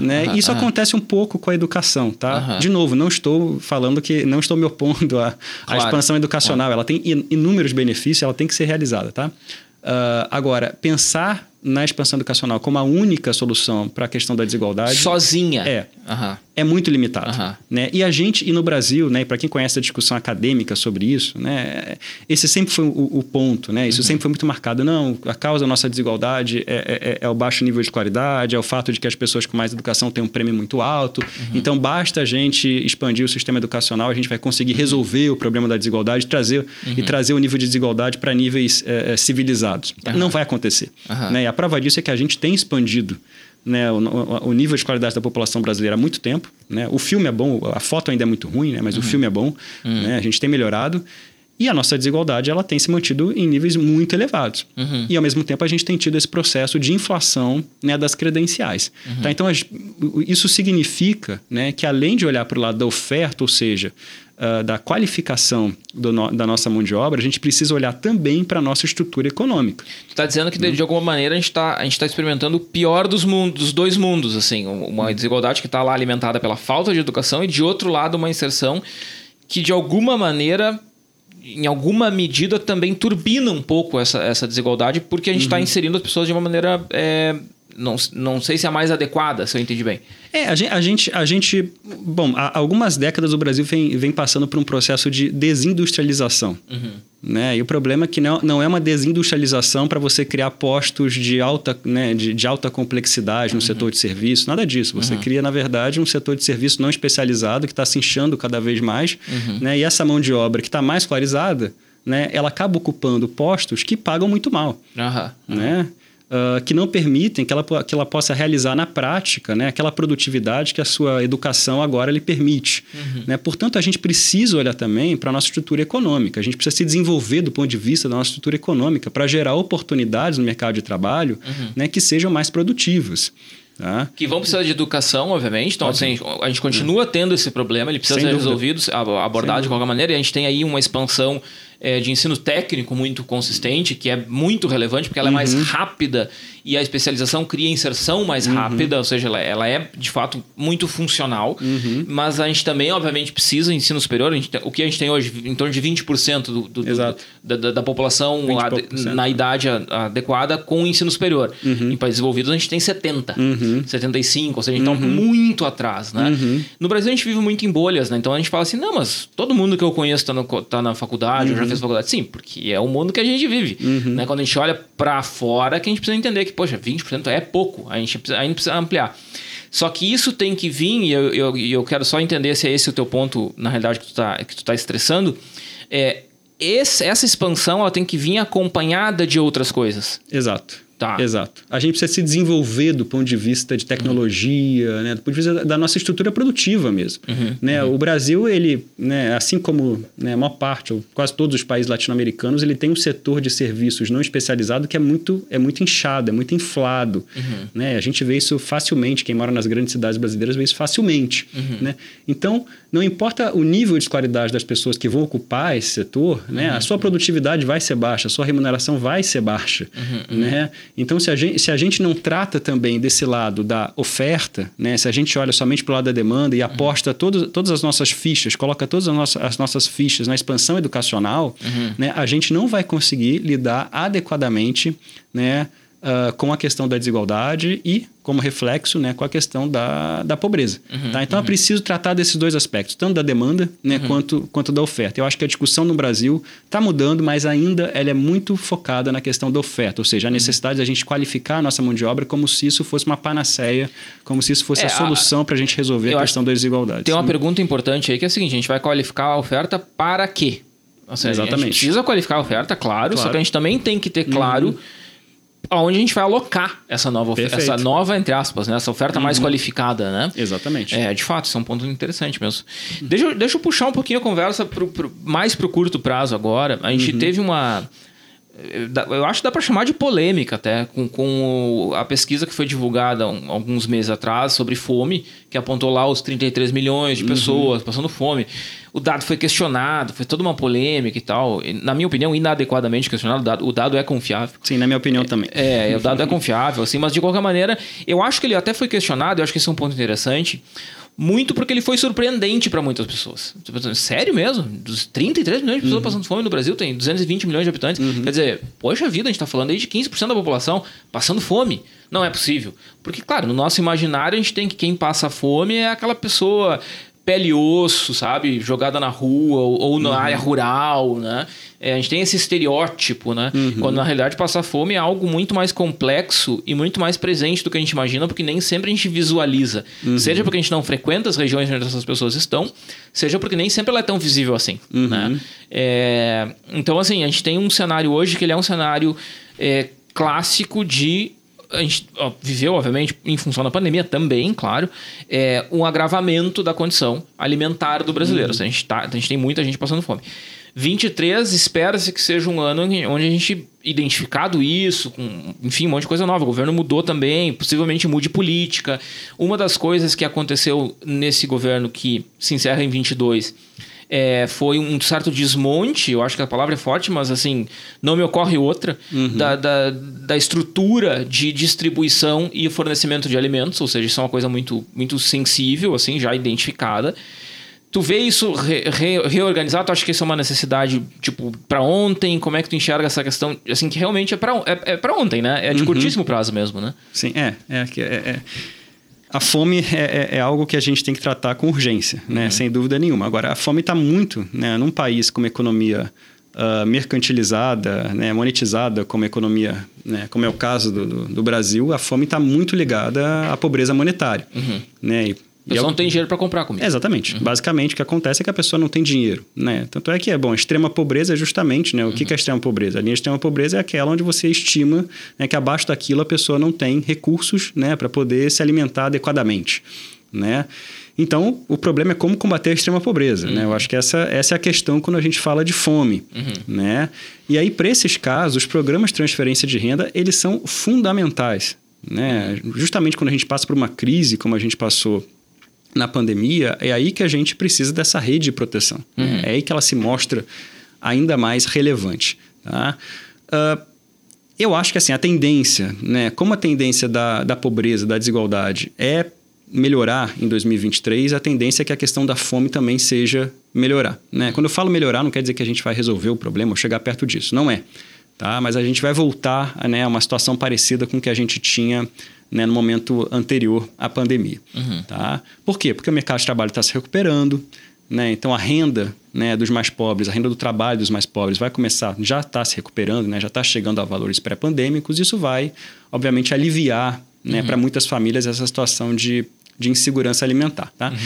Né? Isso acontece um pouco com a educação. Tá? De novo, não estou falando que. não estou me opondo à, claro. expansão educacional. Claro. Ela tem inúmeros benefícios, ela tem que ser realizada. Tá? Uh, agora, pensar na expansão educacional como a única solução para a questão da desigualdade. Sozinha. É. Uhum. É muito limitado. Uhum. Né? E a gente, e no Brasil, né, para quem conhece a discussão acadêmica sobre isso, né, esse sempre foi o, o ponto. Né? Isso uhum. sempre foi muito marcado. Não, a causa da nossa desigualdade é, é, é, é, o baixo nível de qualidade, é o fato de que as pessoas com mais educação têm um prêmio muito alto. Uhum. Então, basta a gente expandir o sistema educacional, a gente vai conseguir resolver o problema da desigualdade trazer, e uhum. trazer o nível de desigualdade para níveis é, é, civilizados. Não vai acontecer. Né? A prova disso é que a gente tem expandido né, o, o, nível de qualidade da população brasileira há muito tempo. Né? O filme é bom, a foto ainda é muito ruim, né? mas uhum. o filme é bom. Uhum. Né? A gente tem melhorado. E a nossa desigualdade ela tem se mantido em níveis muito elevados. Uhum. E, ao mesmo tempo, a gente tem tido esse processo de inflação né, das credenciais. Uhum. Tá? Então, isso significa né, que, além de olhar para o lado da oferta, ou seja, uh, da qualificação no, da nossa mão de obra, a gente precisa olhar também para a nossa estrutura econômica. Tu está dizendo que, de, de, alguma maneira, a gente está tá experimentando o pior dos, mundos, dos dois mundos. assim Uma hum. desigualdade que está lá alimentada pela falta de educação e, de outro lado, uma inserção que, de alguma maneira, em alguma medida, também turbina um pouco essa, essa desigualdade, porque a gente está uhum. inserindo as pessoas de uma maneira é, não, não sei se é a mais adequada, se eu entendi bem. É, a gente, a gente, a gente bom, há algumas décadas o Brasil vem, vem passando por um processo de desindustrialização. Uhum. Né? E o problema é que não, não é uma desindustrialização para você criar postos de alta, né, de, de alta complexidade no uhum. setor de serviço, nada disso. Você uhum. cria, na verdade, um setor de serviço não especializado que está se inchando cada vez mais, uhum. né? e essa mão de obra que está mais escolarizada, né, ela acaba ocupando postos que pagam muito mal. Né? Uh, que não permitem que ela, que ela possa realizar na prática né, aquela produtividade que a sua educação agora lhe permite. Uhum. Né? Portanto, a gente precisa olhar também para a nossa estrutura econômica. A gente precisa se desenvolver do ponto de vista da nossa estrutura econômica para gerar oportunidades no mercado de trabalho uhum. né, que sejam mais produtivas. Tá? Que vão precisar de educação, obviamente. Então, assim, a gente continua tendo esse problema, ele precisa Sem ser dúvida. resolvido, abordado de qualquer maneira, e a gente tem aí uma expansão é, de ensino técnico muito consistente, que é muito relevante, porque ela é mais uhum. rápida e a especialização cria inserção mais uhum. rápida, ou seja, ela, ela, é de fato muito funcional, uhum. mas a gente também, obviamente, precisa de ensino superior. Gente, o que a gente tem hoje, em torno de 20% do, do, do da, da, população ad, na idade adequada com o ensino superior. Uhum. Em países desenvolvidos, a gente tem 70%, uhum. 75%, ou seja, a gente está uhum. muito atrás. Né? Uhum. No Brasil, a gente vive muito em bolhas, né? então a gente fala assim: não, mas todo mundo que eu conheço está tá na faculdade, já fez faculdade. Sim, porque é o mundo que a gente vive. Né? Quando a gente olha para fora, que a gente precisa entender que que, poxa, 20% é pouco, a gente precisa, ainda precisa ampliar. Só que isso tem que vir, e eu, eu, eu quero só entender se é esse o teu ponto, na realidade, que tu está que tu tá estressando. É, esse, essa expansão ela tem que vir acompanhada de outras coisas. Exato. Tá. Exato. A gente precisa se desenvolver do ponto de vista de tecnologia, uhum. né? do ponto de vista da nossa estrutura produtiva mesmo. Uhum. Né? Uhum. O Brasil, ele, né, assim como né, a maior parte, ou quase todos os países latino-americanos, ele tem um setor de serviços não especializado que é muito, é muito inchado, é muito inflado. Uhum. Né? A gente vê isso facilmente, quem mora nas grandes cidades brasileiras vê isso facilmente. Uhum. Né? Então, não importa o nível de escolaridade das pessoas que vão ocupar esse setor, né? a sua produtividade vai ser baixa, a sua remuneração vai ser baixa. Né? Então, se a, gente, se a gente não trata também desse lado da oferta, né? se a gente olha somente para o lado da demanda e aposta uhum. todo, todas as nossas fichas, coloca todas as nossas, as nossas fichas na expansão educacional, uhum. né? a gente não vai conseguir lidar adequadamente né? Uh, com a questão da desigualdade e, como reflexo, né, com a questão da, da pobreza. Uhum, tá? Então uhum. é preciso tratar desses dois aspectos, tanto da demanda né, uhum. quanto, quanto da oferta. Eu acho que a discussão no Brasil está mudando, mas ainda ela é muito focada na questão da oferta, ou seja, a uhum. necessidade da gente qualificar a nossa mão de obra como se isso fosse uma panaceia, como se isso fosse é, a solução para a gente resolver a questão da desigualdade. Tem uma pergunta importante aí que é a seguinte: a gente vai qualificar a oferta para quê? Seja, Exatamente. A gente precisa qualificar a oferta, claro, claro, só que a gente também tem que ter claro uhum aonde a gente vai alocar essa nova oferta, essa nova, entre aspas, né? essa oferta uhum. mais qualificada, né? Exatamente. É, de fato, isso é um ponto interessante mesmo. Uhum. Deixa, deixa eu puxar um pouquinho a conversa pro, pro, mais para o curto prazo agora. A gente uhum. teve uma. Eu acho que dá para chamar de polêmica até, com, com a pesquisa que foi divulgada alguns meses atrás sobre fome, que apontou lá os 33 milhões de uhum. pessoas uhum. passando fome. O dado foi questionado, foi toda uma polêmica e tal. Na minha opinião, inadequadamente questionado. O dado, o dado é confiável. Sim, na minha opinião é, também. É, o dado é confiável, assim, mas de qualquer maneira, eu acho que ele até foi questionado, eu acho que esse é um ponto interessante muito porque ele foi surpreendente para muitas pessoas. Sério mesmo? Dos 33 milhões de pessoas uhum. passando fome no Brasil, tem 220 milhões de habitantes. Uhum. Quer dizer, poxa vida, a gente está falando aí de 15% da população passando fome. Não é possível. Porque, claro, no nosso imaginário a gente tem que quem passa fome é aquela pessoa pele e osso, sabe? Jogada na rua ou, ou na uhum. área rural, né? É, a gente tem esse estereótipo, né? Uhum. Quando na realidade passar fome é algo muito mais complexo e muito mais presente do que a gente imagina, porque nem sempre a gente visualiza. Uhum. Seja porque a gente não frequenta as regiões onde essas pessoas estão, seja porque nem sempre ela é tão visível assim, uhum. né? É, então, assim, a gente tem um cenário hoje que ele é um cenário é, clássico de a gente ó, viveu, obviamente, em função da pandemia também, claro, é, um agravamento da condição alimentar do brasileiro. Uhum. A, gente tá, a gente tem muita gente passando fome. 23 espera-se que seja um ano onde a gente, identificado isso, com, enfim, um monte de coisa nova. O governo mudou também, possivelmente mude política. Uma das coisas que aconteceu nesse governo que se encerra em 22 é, foi um certo desmonte, eu acho que a palavra é forte, mas assim, não me ocorre outra, uhum. da, da, da, estrutura de distribuição e fornecimento de alimentos, ou seja, isso é uma coisa muito, muito sensível, assim, já identificada. Tu vê isso re, re, reorganizado? Tu acha que isso é uma necessidade, tipo, para ontem? Como é que tu enxerga essa questão, assim, que realmente é para é, é ontem, né? É de uhum. curtíssimo prazo mesmo, né? Sim, é. É, é, é a fome é, é, é, algo que a gente tem que tratar com urgência, né? Uhum. sem dúvida nenhuma. Agora, a fome está muito, né? num país com uma economia uh, mercantilizada, né? monetizada como economia, né? como é o caso do, do, do Brasil, a fome está muito ligada à pobreza monetária. Uhum. Né? E a pessoa não tem dinheiro para comprar comida. exatamente. Uhum. Basicamente, o que acontece é que a pessoa não tem dinheiro. Né? Tanto é que é bom, a extrema pobreza é justamente né? o uhum. que é a extrema pobreza. A linha de extrema pobreza é aquela onde você estima né, que abaixo daquilo a pessoa não tem recursos né, para poder se alimentar adequadamente. Né? Então, o problema é como combater a extrema pobreza. Uhum. Né? Eu uhum. acho que essa, essa é a questão quando a gente fala de fome. Uhum. Né? E aí, para esses casos, os programas de transferência de renda, eles são fundamentais. Né? Justamente quando a gente passa por uma crise, como a gente passou na pandemia, é aí que a gente precisa dessa rede de proteção. Uhum. É aí que ela se mostra ainda mais relevante. Tá? Uh, eu acho que assim, a tendência, né, como a tendência da, da pobreza, da desigualdade é melhorar em 2023, a tendência é que a questão da fome também seja melhorar. Né? Quando eu falo melhorar, não quer dizer que a gente vai resolver o problema ou chegar perto disso. Não é. Tá? Mas a gente vai voltar né, a uma situação parecida com o que a gente tinha né, no momento anterior à pandemia. Uhum. Tá? Por quê? Porque o mercado de trabalho está se recuperando, né? então a renda né, dos mais pobres, a renda do trabalho dos mais pobres vai começar, já está se recuperando, né, já está chegando a valores pré-pandêmicos, isso vai, obviamente, aliviar né, uhum. para muitas famílias essa situação de, de insegurança alimentar. Tá? Uhum.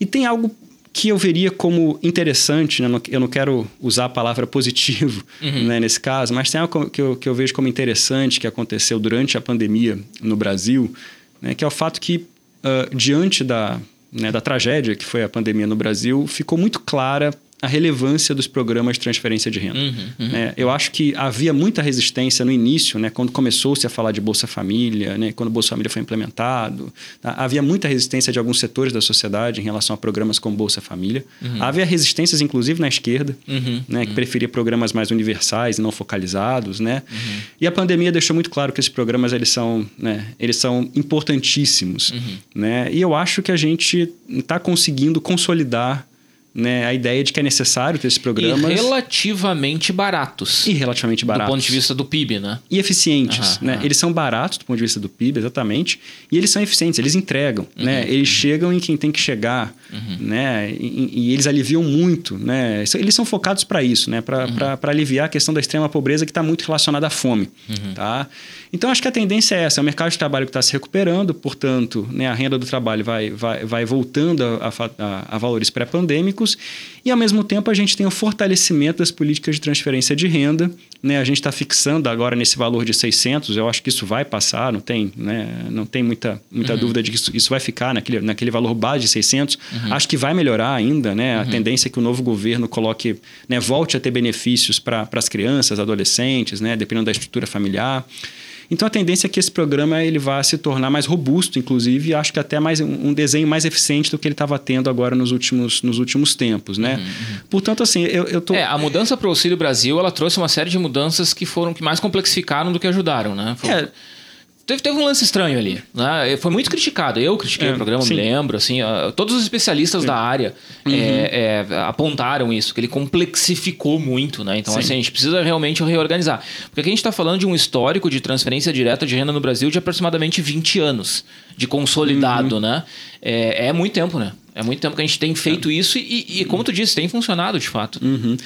E tem algo que eu veria como interessante, né? eu não quero usar a palavra positivo uhum. né, nesse caso, mas tem algo que eu, que eu vejo como interessante que aconteceu durante a pandemia no Brasil, né, que é o fato que, uh, diante da, né, da tragédia que foi a pandemia no Brasil, ficou muito clara a relevância dos programas de transferência de renda. Uhum, uhum. É, eu acho que havia muita resistência no início, né, quando começou-se a falar de Bolsa Família, né, quando o Bolsa Família foi implementado. Tá? Havia muita resistência de alguns setores da sociedade em relação a programas como Bolsa Família. Uhum. Havia resistências, inclusive, na esquerda, uhum, né, que uhum. preferia programas mais universais e não focalizados. Né? Uhum. E a pandemia deixou muito claro que esses programas eles são, né, eles são importantíssimos. Né? E eu acho que a gente está conseguindo consolidar né, a ideia de que é necessário ter esses programas. E relativamente baratos. E relativamente baratos. Do ponto de vista do PIB, né? E eficientes. Uhum, né? Uhum. Eles são baratos do ponto de vista do PIB, exatamente. E eles são eficientes, eles entregam. Uhum, né? Eles chegam em quem tem que chegar. Uhum. Né? E, e, eles aliviam muito. Né? Eles são focados para isso, né? para uhum. aliviar a questão da extrema pobreza que está muito relacionada à fome. Uhum. Tá? Então, acho que a tendência é essa: é o mercado de trabalho que está se recuperando, portanto, né, a renda do trabalho vai, vai, vai voltando a, a, a valores pré-pandêmicos, e ao mesmo tempo a gente tem o fortalecimento das políticas de transferência de renda. Né, a gente está fixando agora nesse valor de 600, eu acho que isso vai passar, não tem, né, não tem muita, muita uhum. dúvida de que isso, isso, vai ficar naquele, naquele valor base de 600. Uhum. Acho que vai melhorar ainda, né? A uhum. tendência é que o novo governo coloque, né, volte a ter benefícios para as crianças, adolescentes, né, dependendo da estrutura familiar. Então a tendência é que esse programa ele vá se tornar mais robusto, inclusive, e acho que até mais um desenho mais eficiente do que ele estava tendo agora nos últimos, nos últimos tempos, né? Uhum, uhum. Portanto, assim, eu, eu tô... É, a mudança para o Auxílio Brasil, ela trouxe uma série de mudanças que foram que mais complexificaram do que ajudaram, né? É, Teve, teve um lance estranho ali. Né? Foi muito criticado. Eu critiquei é, o programa, sim. me lembro. Assim, uh, todos os especialistas sim. da área uhum. é, é, apontaram isso, que ele complexificou muito. Né? Então, assim, a gente precisa realmente reorganizar. Porque aqui a gente está falando de um histórico de transferência direta de renda no Brasil de aproximadamente 20 anos de consolidado. Uhum. Né? É, é, muito tempo, né? É muito tempo que a gente tem feito é. isso e, e, como tu disse, tem funcionado de fato. Uhum.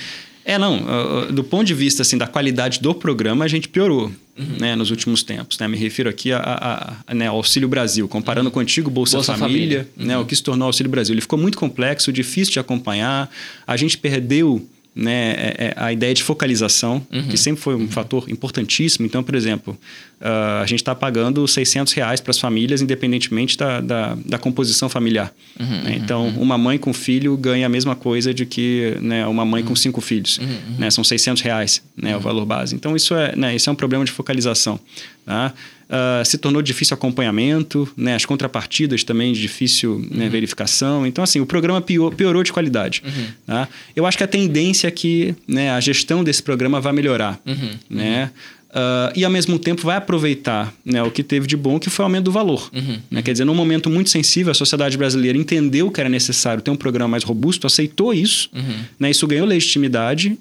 É, não. Do ponto de vista assim, da qualidade do programa, a gente piorou uhum. né, nos últimos tempos. Né? Me refiro aqui a, a, a né, ao Auxílio Brasil, comparando uhum. com o antigo Bolsa, Bolsa Família, Família. Né, uhum. o que se tornou Auxílio Brasil. Ele ficou muito complexo, difícil de acompanhar. A gente perdeu né, é, é a ideia de focalização, uhum. que sempre foi um uhum. fator importantíssimo. Então, por exemplo, uh, a gente está pagando 600 reais para as famílias, independentemente da, da, da composição familiar. Uhum, né? Então, uhum. uma mãe com filho ganha a mesma coisa de que né, uma mãe com uhum. cinco filhos. Uhum, né? São 600 reais né, o valor base. Então, isso é, né, isso é um problema de focalização. Tá? Uh, se tornou difícil acompanhamento, né? as contrapartidas também de difícil né, uhum. verificação. Então, assim, o programa pior, piorou de qualidade. Uhum. Tá? Eu acho que a tendência é que né, a gestão desse programa vai melhorar. Uhum. Né? Uh, e ao mesmo tempo vai aproveitar né, o que teve de bom, que foi o aumento do valor. Uhum, né? uhum. Quer dizer, num momento muito sensível, a sociedade brasileira entendeu que era necessário ter um programa mais robusto, aceitou isso, uhum. né, isso ganhou legitimidade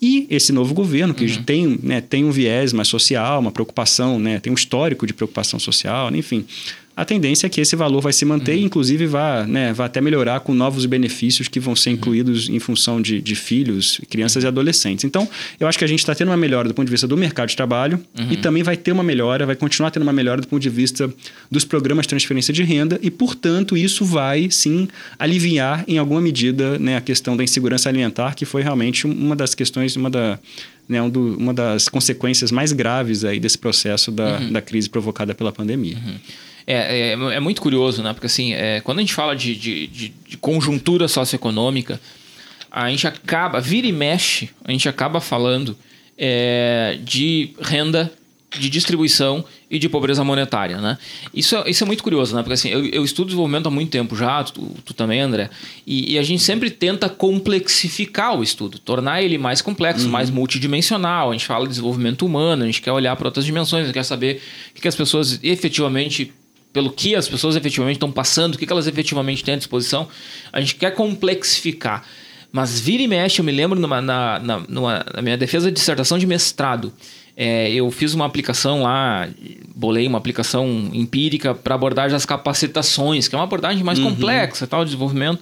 e esse novo governo, que uhum. tem, né, tem um viés mais social, uma preocupação, né, tem um histórico de preocupação social, enfim a tendência é que esse valor vai se manter uhum. e, inclusive, vá, né, vá até melhorar com novos benefícios que vão ser uhum. incluídos uhum. em função de, de filhos, crianças e adolescentes. Então, eu acho que a gente está tendo uma melhora do ponto de vista do mercado de trabalho uhum. e também vai ter uma melhora, vai continuar tendo uma melhora do ponto de vista dos programas de transferência de renda e, portanto, isso vai, sim, aliviar, em alguma medida, né, a questão da insegurança alimentar, que foi realmente uma das questões, uma da, né, um do, uma das consequências mais graves aí desse processo da, uhum. da crise provocada pela pandemia. Uhum. É, é, é, muito curioso, né? Porque assim, é, quando a gente fala de, de, de, de, conjuntura socioeconômica, a gente acaba, vira e mexe, a gente acaba falando é, de renda, de distribuição e de pobreza monetária, né? Isso, é, isso é muito curioso, né? Porque assim, eu, eu estudo desenvolvimento há muito tempo já, tu, tu também, André, e, e, a gente sempre tenta complexificar o estudo, tornar ele mais complexo, uhum. mais multidimensional. A gente fala de desenvolvimento humano, a gente quer olhar para outras dimensões, a gente quer saber o que, que as pessoas efetivamente pelo que as pessoas efetivamente estão passando, o que elas efetivamente têm à disposição. A gente quer complexificar. Mas vira e mexe, eu me lembro numa, na, na, numa, na minha defesa de dissertação de mestrado. É, eu fiz uma aplicação lá, bolei uma aplicação empírica para abordagem das capacitações, que é uma abordagem mais uhum. complexa, tal, desenvolvimento,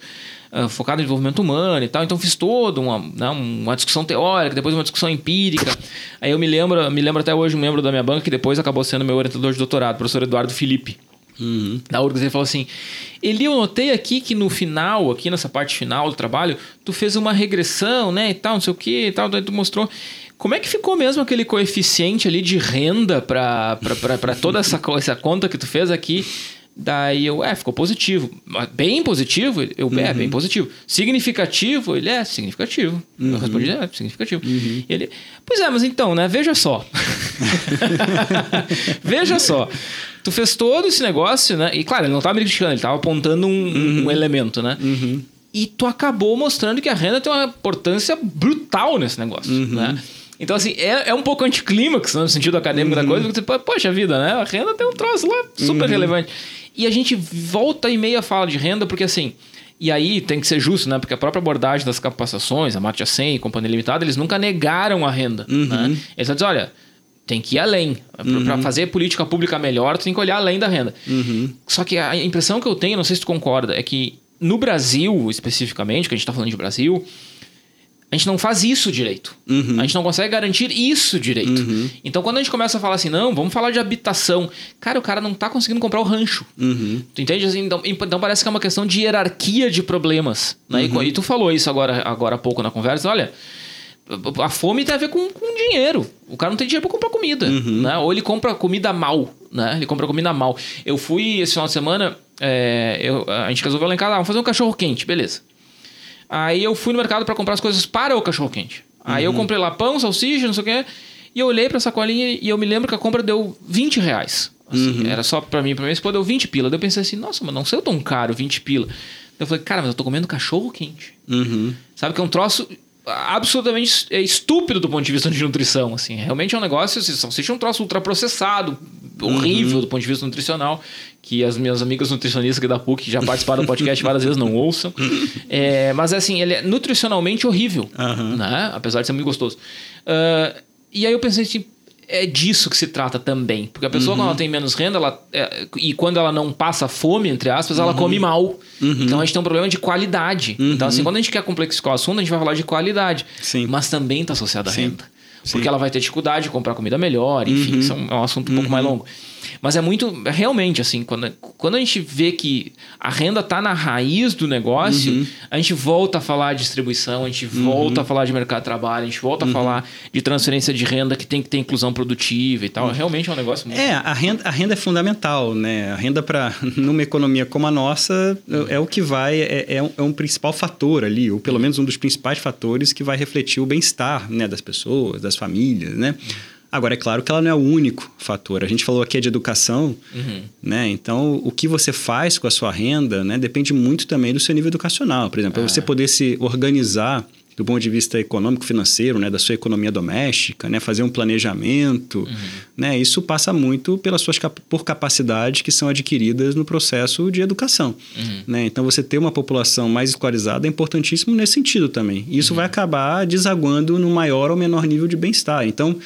uh, focado em desenvolvimento humano e tal. Então fiz toda uma, né, uma discussão teórica, depois uma discussão empírica. Aí eu me lembro, me lembro até hoje um membro da minha banca que depois acabou sendo meu orientador de doutorado, o professor Eduardo Felipe uhum. da URGS, ele falou assim: Eli, eu notei aqui que no final, aqui nessa parte final do trabalho, tu fez uma regressão, né, e tal, não sei o que e tal, daí tu mostrou. Como é que ficou mesmo aquele coeficiente ali de renda para toda essa, essa conta que tu fez aqui? Daí eu, é, ficou positivo. Bem positivo? Eu, uhum. é, bem positivo. Significativo? Ele, é, significativo. Uhum. Eu respondi, é, significativo. Uhum. Ele, pois é, mas então, né, veja só. veja só. Tu fez todo esse negócio, né? E claro, ele não estava me criticando, ele estava apontando um, um, uhum. elemento, né? Uhum. E tu acabou mostrando que a renda tem uma importância brutal nesse negócio, uhum. né? Então, assim, é, é um pouco anticlímax né, no sentido acadêmico da coisa, porque você, poxa vida, né? A renda tem um troço lá super relevante. E a gente volta e meia fala de renda, porque assim. E aí tem que ser justo, né? Porque a própria abordagem das capacitações, a Matia 100 e Companhia Limitada, eles nunca negaram a renda. Uhum. Né? Eles dizem, olha, tem que ir além. Uhum. Para fazer política pública melhor, tu tem que olhar além da renda. Uhum. Só que a impressão que eu tenho, não sei se tu concorda, é que no Brasil, especificamente, que a gente está falando de Brasil, a gente não faz isso direito. Uhum. A gente não consegue garantir isso direito. Uhum. Então, quando a gente começa a falar assim, não, vamos falar de habitação. Cara, o cara não tá conseguindo comprar o rancho. Uhum. Tu entende? Assim, então, então, parece que é uma questão de hierarquia de problemas. Né? E, uhum. e, tu falou isso agora, agora há pouco na conversa. Olha, a fome tem a ver com, com dinheiro. O cara não tem dinheiro para comprar comida. Uhum. Né? Ou ele compra comida mal. Né? Ele compra comida mal. Eu fui esse final de semana, é, eu, a gente resolveu lá em casa, ah, vamos fazer um cachorro quente, beleza. Aí eu fui no mercado para comprar as coisas para o cachorro quente. Aí eu uhum. comprei lá pão, salsicha, não sei o quê. E eu olhei pra sacolinha e eu me lembro que a compra deu 20 reais. Assim, uhum. Era só pra mim, pra mim. Esse deu 20 pila. Daí eu pensei assim, nossa, mas não saiu tão caro, 20 pila. Daí eu falei, cara, mas eu tô comendo cachorro quente. Uhum. Sabe que é um troço absolutamente é estúpido do ponto de vista de nutrição, assim. Realmente é um negócio, assim, salsicha é um troço ultraprocessado, horrível uhum. do ponto de vista nutricional, que as minhas amigas nutricionistas aqui da PUC já participaram do podcast várias vezes não ouçam. É, mas assim, ele é nutricionalmente horrível, uhum. né? Apesar de ser muito gostoso. Uh, e aí eu pensei assim, é disso que se trata também. Porque a pessoa, uhum. quando ela tem menos renda, ela, é, e quando ela não passa fome, entre aspas, ela uhum. come mal. Uhum. Então a gente tem um problema de qualidade. Então, assim, uhum. quando a gente quer complexificar o assunto, a gente vai falar de qualidade. Sim. Mas também está associado à renda. Sim. Porque ela vai ter dificuldade de comprar comida melhor, enfim, uhum. isso é um assunto um pouco mais longo. Mas é muito. Realmente, assim, quando, quando a gente vê que a renda está na raiz do negócio, uhum. a gente volta a falar de distribuição, a gente uhum. volta a falar de mercado de trabalho, a gente volta uhum. a falar de transferência de renda que tem que ter inclusão produtiva e tal. Uhum. Realmente é um negócio muito. É, a renda, a renda é fundamental, né? A renda para numa economia como a nossa é o que vai, é, é, um, é um principal fator ali, ou pelo menos um dos principais fatores que vai refletir o bem-estar né, das pessoas, das famílias, né? Agora, é claro que ela não é o único fator. A gente falou aqui de educação, uhum. né? Então, o que você faz com a sua renda né, depende muito também do seu nível educacional. Por exemplo, ah. você poder se organizar do ponto de vista econômico financeiro, né, da sua economia doméstica, né, fazer um planejamento, uhum. né, isso passa muito pelas suas por capacidades que são adquiridas no processo de educação, uhum. né? Então você ter uma população mais escolarizada é importantíssimo nesse sentido também. Isso uhum. vai acabar desaguando no maior ou menor nível de bem-estar. Então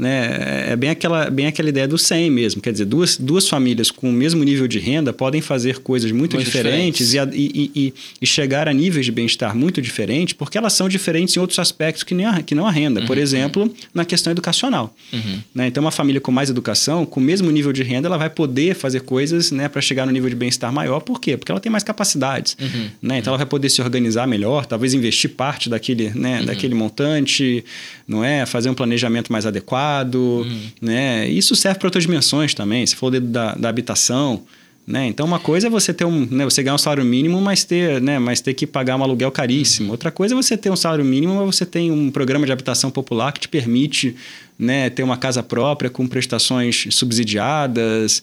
né? É bem aquela, bem aquela ideia do 100 mesmo. Quer dizer, duas, duas famílias com o mesmo nível de renda podem fazer coisas muito, muito diferentes, diferentes. E, e, e, chegar a níveis de bem-estar muito diferentes, porque elas são diferentes em outros aspectos que, nem a, que não a renda. Uhum, Por exemplo, uhum. na questão educacional. Uhum. Né? Então, uma família com mais educação, com o mesmo nível de renda, ela vai poder fazer coisas né, para chegar no nível de bem-estar maior. Por quê? Porque ela tem mais capacidades. Uhum. Né? Então, ela vai poder se organizar melhor, talvez investir parte daquele, né, uhum. daquele montante, não é? fazer um planejamento mais adequado uhum. né? Isso serve para outras dimensões também. Se for da, da habitação, né? Então uma coisa é você ter um, né, você ganhar um salário mínimo, mas ter, né, mas ter que pagar um aluguel caríssimo. Uhum. Outra coisa é você ter um salário mínimo, mas você tem um programa de habitação popular que te permite, né, ter uma casa própria com prestações subsidiadas.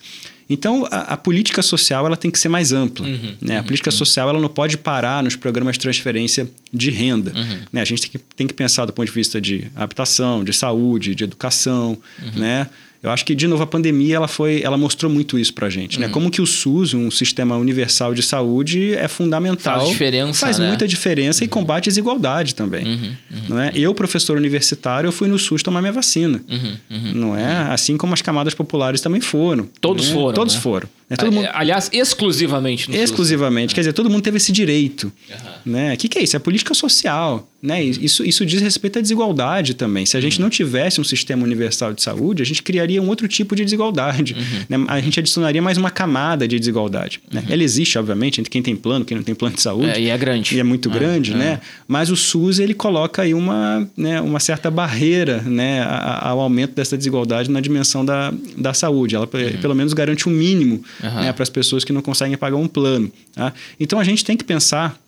Então, a, a, política social ela tem que ser mais ampla. Uhum, né? Uhum, a política uhum. social ela não pode parar nos programas de transferência de renda. Uhum. Né? A gente tem que, tem que pensar do ponto de vista de habitação, de saúde, de educação, uhum. né? Eu acho que, de novo, a pandemia ela foi, ela mostrou muito isso pra gente, né? Uhum. Como que o SUS, um sistema universal de saúde, é fundamental. Faz diferença, Faz né? muita diferença uhum. e combate a desigualdade também. Uhum. uhum. Não é? Eu, professor universitário, eu fui no SUS tomar minha vacina. Uhum. Uhum. Não é? Assim como as camadas populares também foram. Todos né? foram. Todos né? foram. Né? Todo mundo... Aliás, exclusivamente. exclusivamente. SUS. Quer dizer, todo mundo teve esse direito. Uhum. Né? O que, que é isso? É política social. Né? Isso, isso diz respeito à desigualdade também. Se a gente uhum. não tivesse um sistema universal de saúde, a gente criaria um outro tipo de desigualdade. Uhum. Né? A gente adicionaria mais uma camada de desigualdade. Né? Ela existe, obviamente, entre quem tem plano e quem não tem plano de saúde. É, e é grande. E é muito é, grande, é. né? Mas o SUS, ele coloca aí uma, né, uma certa barreira né, ao aumento dessa desigualdade na dimensão da, da saúde. Ela, uhum. pelo menos, garante um mínimo né, para as pessoas que não conseguem pagar um plano. Tá? Então, a gente tem que pensar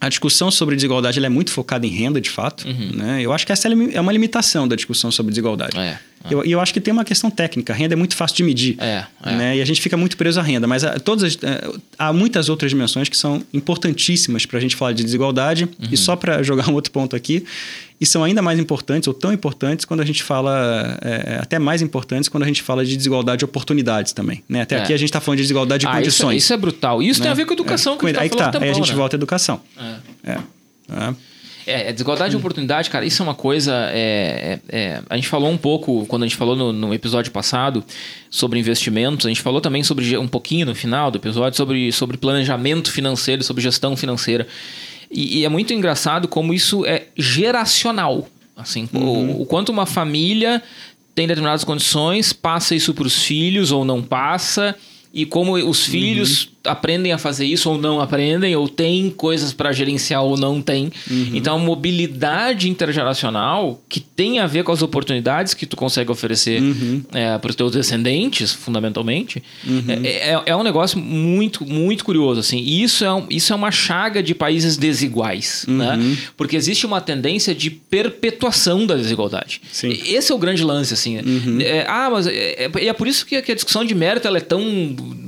a discussão sobre desigualdade é muito focada em renda, de fato. Uhum. Né? Eu acho que essa é uma limitação da discussão sobre desigualdade. É, é. E eu, eu, acho que tem uma questão técnica. A renda é muito fácil de medir. É, é. Né? E a gente fica muito preso à renda. Mas há, todas as, eh, há muitas outras dimensões que são importantíssimas para a gente falar de desigualdade. Uhum. E só para jogar um outro ponto aqui, e são ainda mais importantes, ou tão importantes, quando a gente fala, é, até mais importantes, quando a gente fala de desigualdade de oportunidades também. Né? Até é. aqui a gente está falando de desigualdade de ah, condições. Isso, isso, é brutal. Isso né? tem a ver com educação, é. que a gente tá Aí tá, aí a gente né? volta à educação. É. é. É. É, desigualdade de oportunidade, cara, isso é uma coisa. É, é, é, a gente falou um pouco, quando a gente falou no, no, episódio passado, sobre investimentos, a gente falou também sobre um pouquinho no final do episódio sobre, sobre planejamento financeiro, sobre gestão financeira. E, e é muito engraçado como isso é geracional. Assim, uhum. o, o quanto uma família tem determinadas condições, passa isso para os filhos ou não passa, e como os filhos uhum aprendem a fazer isso ou não aprendem, ou têm coisas para gerenciar ou não têm. Uhum. Então, a mobilidade intergeracional, que tem a ver com as oportunidades que tu consegue oferecer uhum. é, para os teus descendentes, fundamentalmente, uhum. é, é, é, um negócio muito, muito curioso. Assim. E isso é, um, isso é uma chaga de países desiguais, né? Uhum. porque existe uma tendência de perpetuação da desigualdade. Sim. Esse é o grande lance. Assim. Uhum. É, ah, mas é, é, é, por isso que, que a discussão de mérito ela é tão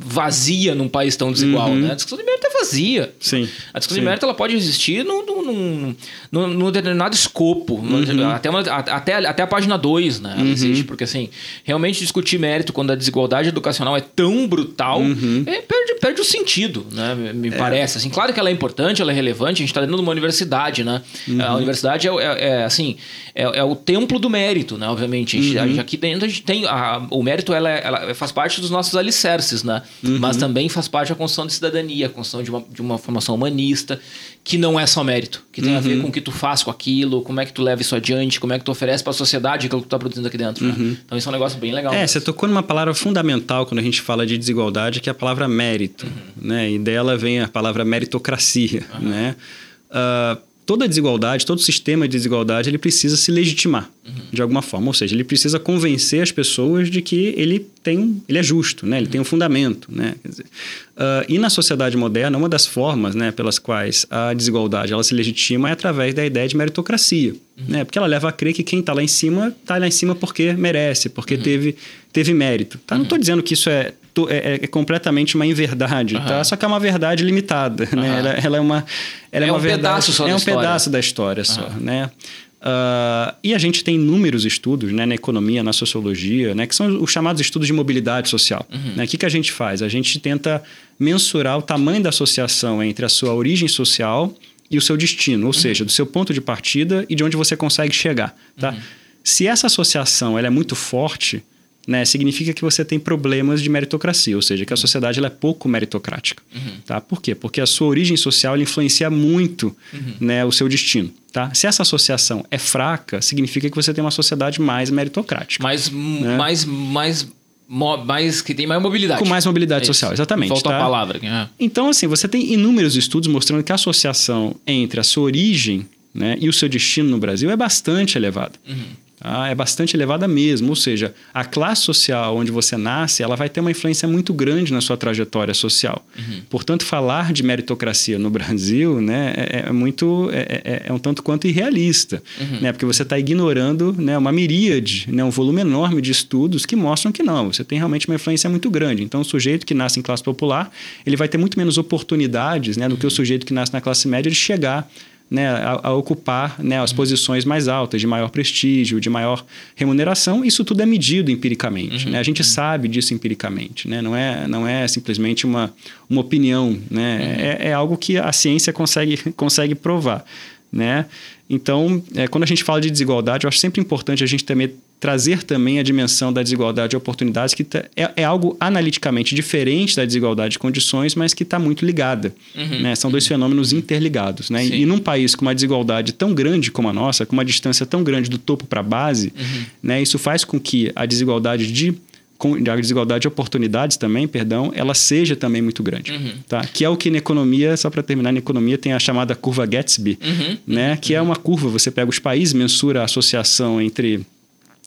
vazia num país tão desigual, uhum. né? A discussão de mérito é vazia. Sim. A discussão Sim. de mérito ela pode existir num, num, num, num determinado escopo, uhum. até, uma, até, até a página 2, né? Ela uhum. existe, porque assim, realmente discutir mérito quando a desigualdade educacional é tão brutal, uhum. é, perde, perde o sentido, né? Me é. parece. Assim, claro que ela é importante, ela é relevante, a gente está dentro de uma universidade, né? Uhum. A universidade é, é, é assim, é, é, o templo do mérito, né? Obviamente. Gente, uhum. Aqui dentro a gente tem. A, o mérito ela, ela faz parte dos nossos alicerces, né? Mas também faz parte da construção de cidadania, a construção de uma, de uma formação humanista, que não é só mérito, que tem uhum. a ver uhum. com o que tu faz com aquilo, como é que tu leva isso adiante, como é que tu oferece para a sociedade aquilo que tu está produzindo aqui dentro. Né? Uhum. Né? Então isso é um negócio bem legal. É, mesmo. você tocou numa palavra fundamental quando a gente fala de desigualdade, que é a palavra mérito. Uhum. Né? E dela vem a palavra meritocracia. Né? Uh, toda desigualdade, todo sistema de desigualdade, ele precisa se legitimar uhum. de alguma forma. Ou seja, ele precisa convencer as pessoas de que ele tem, ele é justo, né? Ele uhum. tem um fundamento, né? Dizer, uh, e na sociedade moderna, uma das formas, né, pelas quais a desigualdade ela se legitima é através da ideia de meritocracia, uhum. né? Porque ela leva a crer que quem está lá em cima está lá em cima porque merece, porque uhum. teve teve mérito. Tá? Não estou uhum. dizendo que isso é é, é, completamente uma inverdade, uhum. tá? Só que é uma verdade limitada, uhum. né? Ela, ela, é uma, ela é, é uma um verdade, pedaço só é um história. pedaço da história uhum. só, né? Uh, e a gente tem inúmeros estudos né, na economia, na sociologia, né, que são os chamados estudos de mobilidade social. Uhum. Né? O que, que a gente faz? A gente tenta mensurar o tamanho da associação entre a sua origem social e o seu destino, ou uhum. seja, do seu ponto de partida e de onde você consegue chegar. Tá? Uhum. Se essa associação ela é muito forte, né, significa que você tem problemas de meritocracia, ou seja, que a sociedade ela é pouco meritocrática. Uhum. Tá? Por quê? Porque a sua origem social influencia muito uhum. né, o seu destino. Tá? Se essa associação é fraca, significa que você tem uma sociedade mais meritocrática. Mais, né? mais, mais, mais que tem mais mobilidade. Com mais mobilidade é social, exatamente. Falta tá? a palavra. É. Então, assim, você tem inúmeros estudos mostrando que a associação entre a sua origem né, e o seu destino no Brasil é bastante elevada. Uhum ah, é bastante elevada mesmo. Ou seja, a classe social onde você nasce, ela vai ter uma influência muito grande na sua trajetória social. Uhum. Portanto, falar de meritocracia no Brasil né, é, é muito é, é, é, um tanto quanto irrealista, uhum. né, porque você está ignorando né, uma miríade, né, um volume enorme de estudos que mostram que não. Você tem realmente uma influência muito grande. Então, o sujeito que nasce em classe popular, ele vai ter muito menos oportunidades né, do uhum. que o sujeito que nasce na classe média de chegar né, a, a, ocupar né, as uhum. posições mais altas, de maior prestígio, de maior remuneração. Isso tudo é medido empiricamente. Uhum. Né? A gente uhum. sabe disso empiricamente. Né? Não, é, não é simplesmente uma, uma opinião. Né? Uhum. É, é, algo que a ciência consegue, consegue provar. Né? Então, é, quando a gente fala de desigualdade, eu acho sempre importante a gente também trazer também a dimensão da desigualdade de oportunidades, que tá, é, é, algo analiticamente diferente da desigualdade de condições, mas que está muito ligada. Uhum, né? São uhum. dois fenômenos interligados. Né? E, e, num país com uma desigualdade tão grande como a nossa, com uma distância tão grande do topo para a base, uhum. né? isso faz com que a desigualdade de a desigualdade de oportunidades também, perdão, ela seja também muito grande, uhum. tá? Que é o que na economia, só para terminar, na economia tem a chamada curva Gatsby, uhum. né? Que é uma curva, você pega os países, mensura a associação entre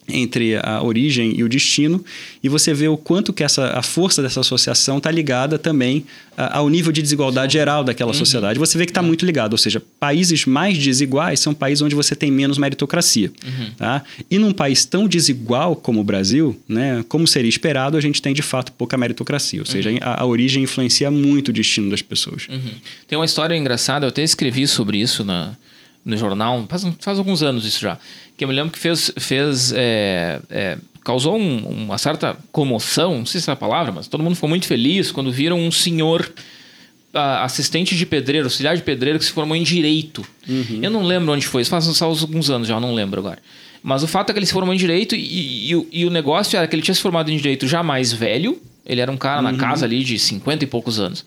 entre a origem e o destino e você vê o quanto que essa, a força dessa associação está ligada também ao nível de desigualdade geral daquela uhum. sociedade. Você vê que está muito ligado, ou seja, países mais desiguais são países onde você tem menos meritocracia. Uhum. Tá? E num país tão desigual como o Brasil, né, como seria esperado, a gente tem de fato pouca meritocracia, ou seja, uhum. a, a, origem influencia muito o destino das pessoas. Uhum. Tem uma história engraçada, eu até escrevi sobre isso na, no jornal, faz, faz alguns anos isso já que eu me lembro que fez, fez é, é, causou um, uma certa comoção, não sei se é a palavra, mas todo mundo ficou muito feliz quando viram um senhor assistente de pedreiro, auxiliar de pedreiro que se formou em direito. Uhum. Eu não lembro onde foi, faz só alguns anos já, não lembro agora. Mas o fato é que ele se formou em direito e, e, e, o negócio era que ele tinha se formado em direito já mais velho, ele era um cara uhum. na casa ali de 50 e poucos anos.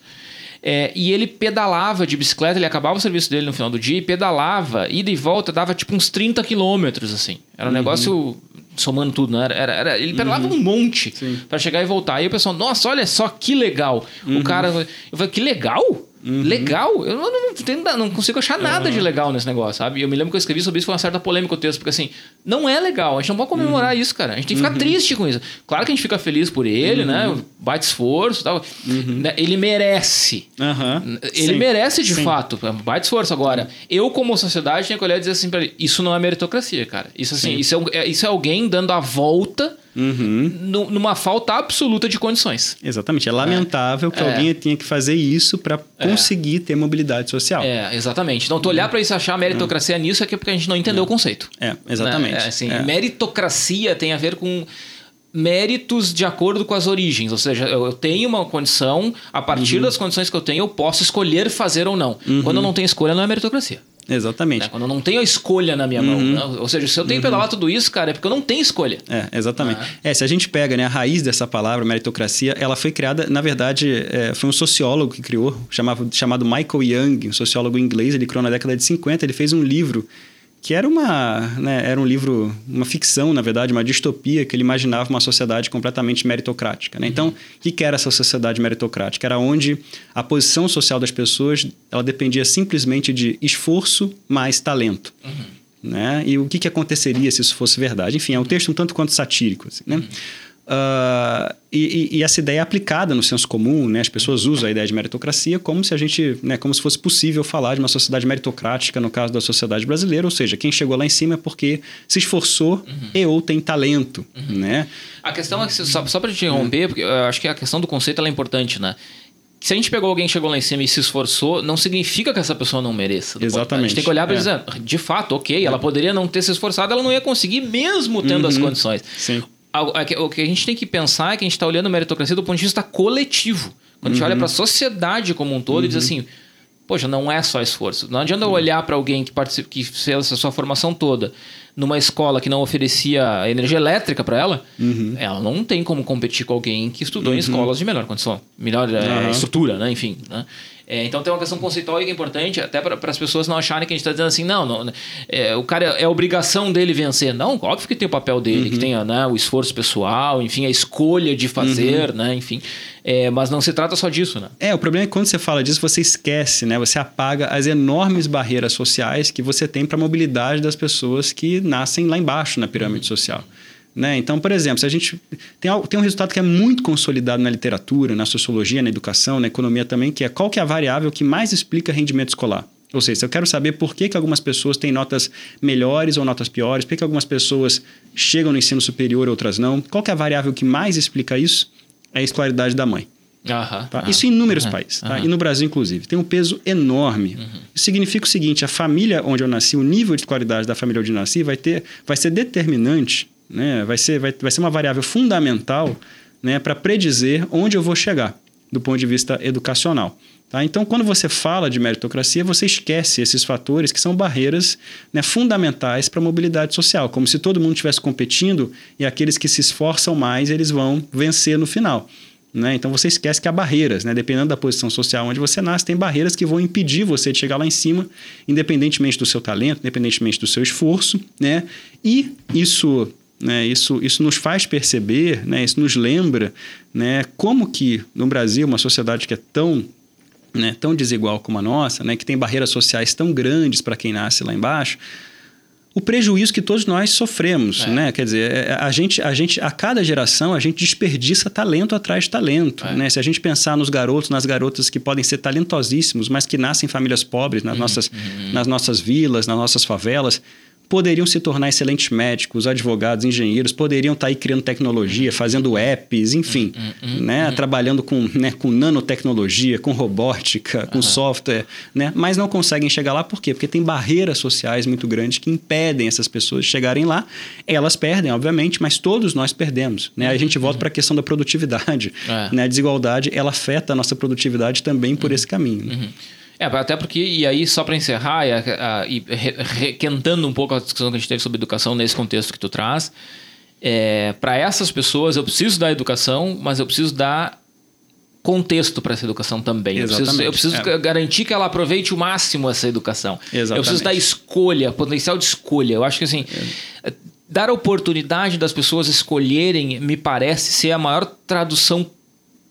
É, e ele pedalava de bicicleta, ele acabava o serviço dele no final do dia e pedalava, ida e volta, dava tipo uns 30 quilômetros, assim. Era um uhum. negócio somando tudo, né? Era, era, era ele pedalava uhum. um monte para chegar e voltar. E o pessoal, nossa, olha só que legal. Uhum. O cara, eu falei, que legal? Uhum. Legal? Eu não, não, não, consigo achar nada uhum. de legal nesse negócio, sabe? Eu me lembro que eu escrevi sobre isso, foi uma certa polêmica o texto, porque assim, não é legal, a gente não pode comemorar uhum. isso, cara. A gente tem que ficar uhum. triste com isso. Claro que a gente fica feliz por ele, né? Uhum. Bate esforço e tal. Uhum. Né? Ele merece. Ele Sim. merece de Sim. fato. Bate esforço. Agora, eu, como sociedade, tenho que olhar e dizer assim pra ele: isso não é meritocracia, cara. Isso assim, isso é, é, isso é alguém dando a volta Uhum. numa falta absoluta de condições. Exatamente. É lamentável é. que é. alguém tenha que fazer isso para é. conseguir ter mobilidade social. É, exatamente. Então, tu olhar para isso e achar meritocracia nisso é que é porque a gente não entendeu o conceito. É, exatamente. Né? assim, Meritocracia tem a ver com méritos de acordo com as origens. Ou seja, eu tenho uma condição, a partir uhum. das condições que eu tenho, eu posso escolher fazer ou não. Uhum. Quando eu não tenho escolha, não é meritocracia. Exatamente. Né? Quando eu não tenho a escolha na minha uhum. mão. Né? Ou seja, se eu tenho que uhum. pedalar tudo isso, cara, é porque eu não tenho escolha. É, exatamente. Ah. É, se a gente pega né, a raiz dessa palavra, meritocracia, ela foi criada, na verdade, é, foi um sociólogo que criou, chamava, chamado Michael Young, um sociólogo inglês, ele criou na década de 50, ele fez um livro que era uma né, era um livro uma ficção na verdade uma distopia que ele imaginava uma sociedade completamente meritocrática né? então o que era essa sociedade meritocrática era onde a posição social das pessoas ela dependia simplesmente de esforço mais talento uhum. né? e o que, que aconteceria se isso fosse verdade enfim é um texto um tanto quanto satírico assim, né? Uhum. Uh, e, e, essa ideia é aplicada no senso comum, né? As pessoas usam a ideia de meritocracia como se a gente, né, como se fosse possível falar de uma sociedade meritocrática no caso da sociedade brasileira, ou seja, quem chegou lá em cima é porque se esforçou uhum. e ou tem talento, uhum. né? A questão é que, só, só para te interromper, porque eu acho que a questão do conceito é importante, né? se a gente pegou alguém que chegou lá em cima e se esforçou, não significa que essa pessoa não mereça. Exatamente. A gente tem que olhar para é. dizer, de fato, ok, ela poderia não ter se esforçado, ela não ia conseguir mesmo tendo uhum. as condições. Sim. É o que a gente tem que pensar é que a gente está olhando a meritocracia do ponto de vista coletivo. Quando uhum. a gente olha uhum. para a sociedade como um todo uhum. e diz uhum. assim, poxa, não é só esforço. Não adianta eu uhum. olhar para alguém que, que fez a sua formação toda numa escola que não oferecia energia elétrica para ela, uhum. ela não tem como competir com alguém que estudou uhum. em escolas de melhor condição, melhor é, estrutura, né? Enfim. Né? É, então tem uma questão conceitual que é importante, até para as pessoas não acharem que a gente está dizendo assim, não, não é, o cara é, obrigação dele vencer. Não, óbvio que tem o papel dele, uhum. que tem né, o esforço pessoal, enfim, a escolha de fazer, uhum. né? Enfim. É, mas não se trata só disso, né? É, o problema é que quando você fala disso, você esquece, né? Você apaga as enormes barreiras sociais que você tem para a mobilidade das pessoas que nascem lá embaixo na pirâmide social. Né? Então, por exemplo, se a gente tem, tem um resultado que é muito consolidado na literatura, na sociologia, na educação, na economia também, que é qual que é a variável que mais explica rendimento escolar. Ou seja, se eu quero saber por que, que algumas pessoas têm notas melhores ou notas piores, por que, que algumas pessoas chegam no ensino superior e outras não, qual que é a variável que mais explica isso? É a escolaridade da mãe. Uhum, tá? uhum, isso em inúmeros uhum, países, tá? e no Brasil, inclusive. Tem um peso enorme. Uhum. Isso significa o seguinte: a família onde eu nasci, o nível de escolaridade da família onde eu nasci, vai, ter, vai ser determinante né? Vai, ser, vai, vai ser uma variável fundamental né, para predizer onde eu vou chegar do ponto de vista educacional. Tá? Então, quando você fala de meritocracia, você esquece esses fatores que são barreiras né, fundamentais para a mobilidade social, como se todo mundo estivesse competindo e aqueles que se esforçam mais eles vão vencer no final. Né? Então você esquece que há barreiras, né? dependendo da posição social onde você nasce, tem barreiras que vão impedir você de chegar lá em cima, independentemente do seu talento, independentemente do seu esforço, né? E isso, né? Isso, isso nos faz perceber, né? Isso nos lembra, né? Como que no Brasil, uma sociedade que é tão né, tão desigual como a nossa, né, que tem barreiras sociais tão grandes para quem nasce lá embaixo, o prejuízo que todos nós sofremos, é. né? Quer dizer, é, a gente, a gente, a cada geração, a gente desperdiça talento atrás de talento, é. né? Se a gente pensar nos garotos, nas garotas que podem ser talentosíssimos, mas que nascem em famílias pobres, nas, uhum. nossas, uhum. nas nossas vilas, nas nossas favelas, poderiam se tornar excelentes médicos, advogados, engenheiros, poderiam estar tá aí criando tecnologia, fazendo apps, enfim, uhum, uhum, né? Uhum. trabalhando com, né, com nanotecnologia, com robótica, com software, né? mas não conseguem chegar lá por quê? Porque tem barreiras sociais muito grandes que impedem essas pessoas de chegarem lá. Elas perdem, obviamente, mas todos nós perdemos. Né? Aí a gente volta para a questão da produtividade. É. Né? A desigualdade ela afeta a nossa produtividade também por esse caminho. É, até porque, e aí só para encerrar, e, a, e requentando um pouco a discussão que a gente teve sobre educação nesse contexto que tu traz, é, para essas pessoas eu preciso dar educação, mas eu preciso dar contexto para essa educação também. Exatamente. Eu preciso, eu preciso é. garantir que ela aproveite o máximo essa educação. Exatamente. Eu preciso dar escolha, potencial de escolha. Eu acho que assim, é. dar a oportunidade das pessoas escolherem me parece ser a maior tradução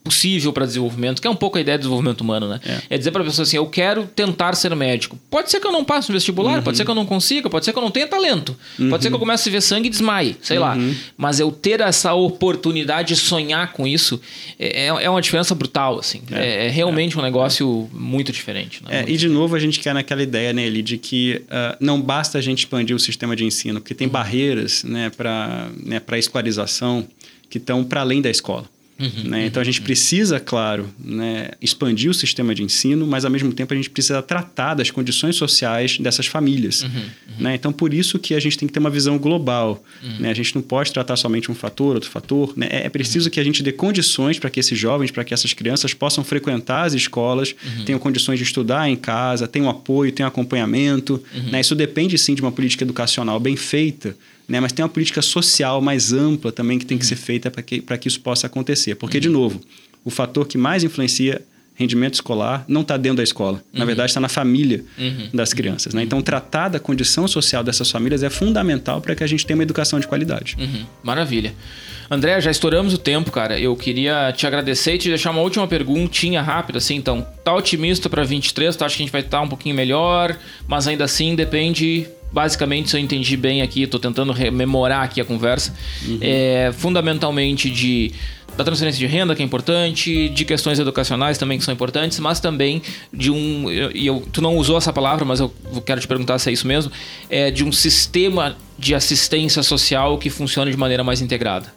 possível para desenvolvimento, que é um pouco a ideia do desenvolvimento humano, né? É, é dizer para a pessoa assim, eu quero tentar ser médico. Pode ser que eu não passe no vestibular, uhum. pode ser que eu não consiga, pode ser que eu não tenha talento, uhum. pode ser que eu comece a ver sangue e desmaie, sei uhum. lá. Mas eu ter essa oportunidade de sonhar com isso é, é, é uma diferença brutal, assim. É, é, é realmente um negócio muito diferente. Né? e de novo a gente quer naquela ideia, né, Eli, de que uh, não basta a gente expandir o sistema de ensino, porque tem uhum. barreiras, né, para né, para escolarização que estão para além da escola. Uhum, né? Então a gente precisa, claro, né, expandir o sistema de ensino, mas ao mesmo tempo a gente precisa tratar das condições sociais dessas famílias. Uhum, uhum. Né? Então por isso que a gente tem que ter uma visão global. Uhum. Né? A gente não pode tratar somente um fator, outro fator. Né? É, é preciso que a gente dê condições para que esses jovens, para que essas crianças possam frequentar as escolas, uhum. tenham condições de estudar em casa, tenham apoio, tenham acompanhamento. Uhum. Né? Isso depende sim de uma política educacional bem feita né? mas tem uma política social mais ampla também que tem que ser feita para que, que isso possa acontecer. Porque, de novo, o fator que mais influencia rendimento escolar não está dentro da escola. Na uhum. verdade, está na família uhum. das crianças. Né? Uhum. Então, tratar da condição social dessas famílias é fundamental para que a gente tenha uma educação de qualidade. Uhum. Maravilha. André, já estouramos o tempo, cara. Eu queria te agradecer e te deixar uma última perguntinha rápida, assim. Então, tá otimista para 23? Tu acha que a gente vai estar tá um pouquinho melhor? Mas ainda assim, depende basicamente, se eu entendi bem aqui, estou tentando rememorar aqui a conversa, uhum. é fundamentalmente de da transferência de renda, que é importante, de questões educacionais também que são importantes, mas também de um. E eu, tu não usou essa palavra, mas eu quero te perguntar se é isso mesmo, é de um sistema de assistência social que funcione de maneira mais integrada.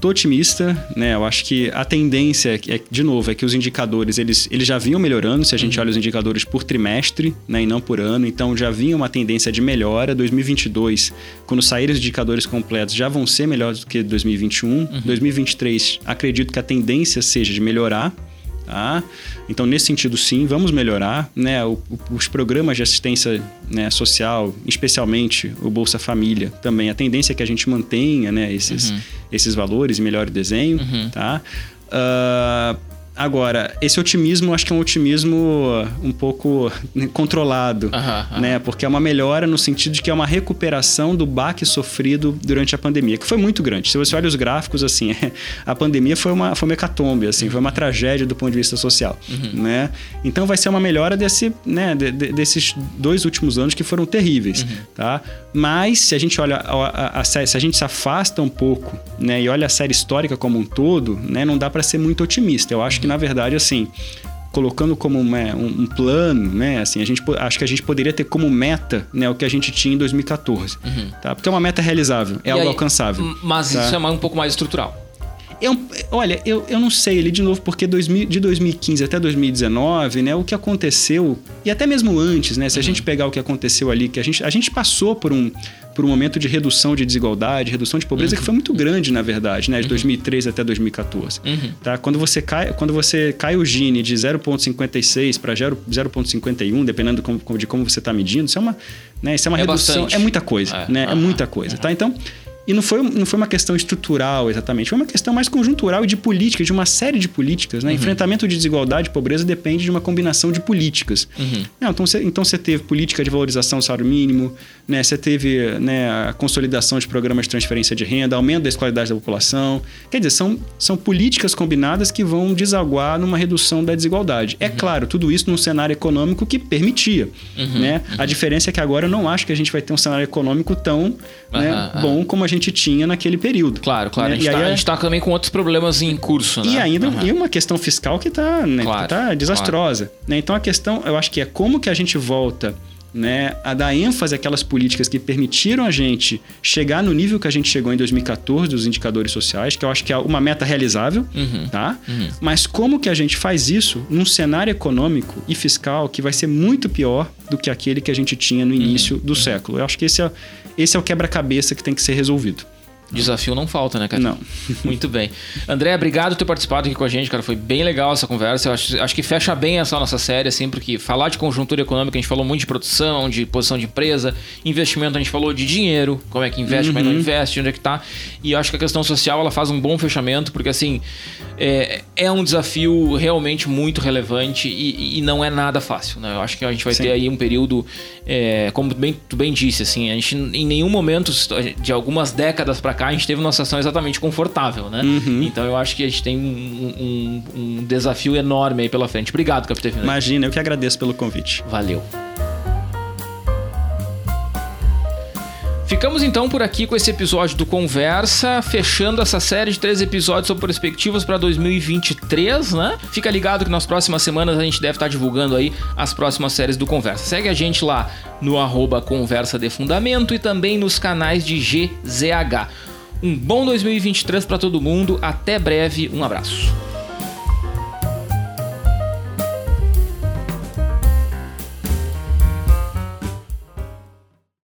Tô otimista, né? Eu acho que a tendência, é, de novo, é que os indicadores eles, eles já vinham melhorando. Se a gente uhum. olha os indicadores por trimestre, né, e não por ano, então já vinha uma tendência de melhora. 2022, quando saírem os indicadores completos, já vão ser melhores do que 2021. Uhum. 2023, acredito que a tendência seja de melhorar. Tá? Então, nesse sentido, sim, vamos melhorar. Né? O, os programas de assistência né, social, especialmente o Bolsa Família, também a tendência é que a gente mantenha né, esses, uhum. esses valores e melhore o desenho. Uhum. Tá? Uh, Agora, esse otimismo, acho que é um otimismo um pouco controlado, né? Porque é uma melhora no sentido de que é uma recuperação do baque sofrido durante a pandemia, que foi muito grande. Se você olha os gráficos, assim, a pandemia foi uma, foi uma hecatombe, assim, foi uma tragédia do ponto de vista social, uhum. né? Então vai ser uma melhora desse, né, de, de, desses dois últimos anos que foram terríveis, uhum. tá? Mas se a gente olha a, a, a, se a gente se afasta um pouco, né, e olha a série histórica como um todo, né, não dá para ser muito otimista. Eu acho que na verdade, assim, colocando como um, um, plano, né? Assim, a gente acho que a gente poderia ter como meta, né, o que a gente tinha em 2014, uhum. tá? Porque é uma meta realizável, é e algo aí, alcançável. Mas tá? isso é um pouco mais estrutural. Eu, olha, eu, eu não sei ele de novo, porque 2000, de 2015 até 2019, né, o que aconteceu, e até mesmo antes, né, se uhum. a gente pegar o que aconteceu ali, que a gente, a gente passou por um, por um momento de redução de desigualdade, redução de pobreza, Uhum. que foi muito grande, na verdade, né? De 2013 até 2014. Uhum. Tá? Quando, você cai, quando você cai o Gini de 0,56 para 0,51, dependendo de como, de como você está medindo, isso é uma, né? isso é uma É redução. bastante. É muita coisa, É. né? É muita coisa, tá? Então... E não foi, não foi uma questão estrutural exatamente, foi uma questão mais conjuntural e de política, de uma série de políticas. Né? Enfrentamento de desigualdade e pobreza depende de uma combinação de políticas. Uhum. Não, então, você, então você teve política de valorização do salário mínimo, né? você teve né, a consolidação de programas de transferência de renda, aumento da escolaridade da população. Quer dizer, são, são políticas combinadas que vão desaguar numa redução da desigualdade. É claro, tudo isso num cenário econômico que permitia. Né? A diferença é que agora eu não acho que a gente vai ter um cenário econômico tão né, bom como a gente tinha naquele período. Claro, claro. Né? A, gente E tá, aí a é- gente tá também com outros problemas em curso, né? e ainda Aham. e uma questão fiscal que está né, Claro, que tá desastrosa. né? Então a questão, eu acho que é como que a gente volta né, a dar ênfase àquelas políticas que permitiram a gente chegar no nível que a gente chegou em 2014 dos indicadores sociais, que eu acho que é uma meta realizável, Uhum. tá? Mas como que a gente faz isso num cenário econômico e fiscal que vai ser muito pior do que aquele que a gente tinha no início do século? Eu acho que esse é, esse é o quebra-cabeça que tem que ser resolvido. Desafio não falta, né, cara? Não. Muito bem. André, obrigado por ter participado aqui com a gente, cara. Foi bem legal essa conversa. Eu acho, acho que fecha bem essa nossa série, assim, porque falar de conjuntura econômica, a gente falou muito de produção, de posição de empresa, investimento, a gente falou de dinheiro, como é que investe, como é que não investe, onde é que tá. E eu acho que a questão social, ela faz um bom fechamento, porque, assim, é, é um desafio realmente muito relevante e, e não é nada fácil, né? Eu acho que a gente vai Sim. ter aí um período, é, como bem, tu bem disse, assim, a gente em nenhum momento de algumas décadas pra cá a gente teve uma situação exatamente confortável, né? Então eu acho que a gente tem um, um- um desafio enorme aí pela frente. Obrigado, Capitão. Imagina, eu que agradeço pelo convite. Valeu. Ficamos então por aqui com esse episódio do Conversa, fechando essa série de três episódios sobre perspectivas para 2023, né? Fica ligado que nas próximas semanas a gente deve estar divulgando aí as próximas séries do Conversa. Segue a gente lá no arroba Conversa de Fundamento e também nos canais de GZH. Um bom 2023 para todo mundo, até breve, um abraço.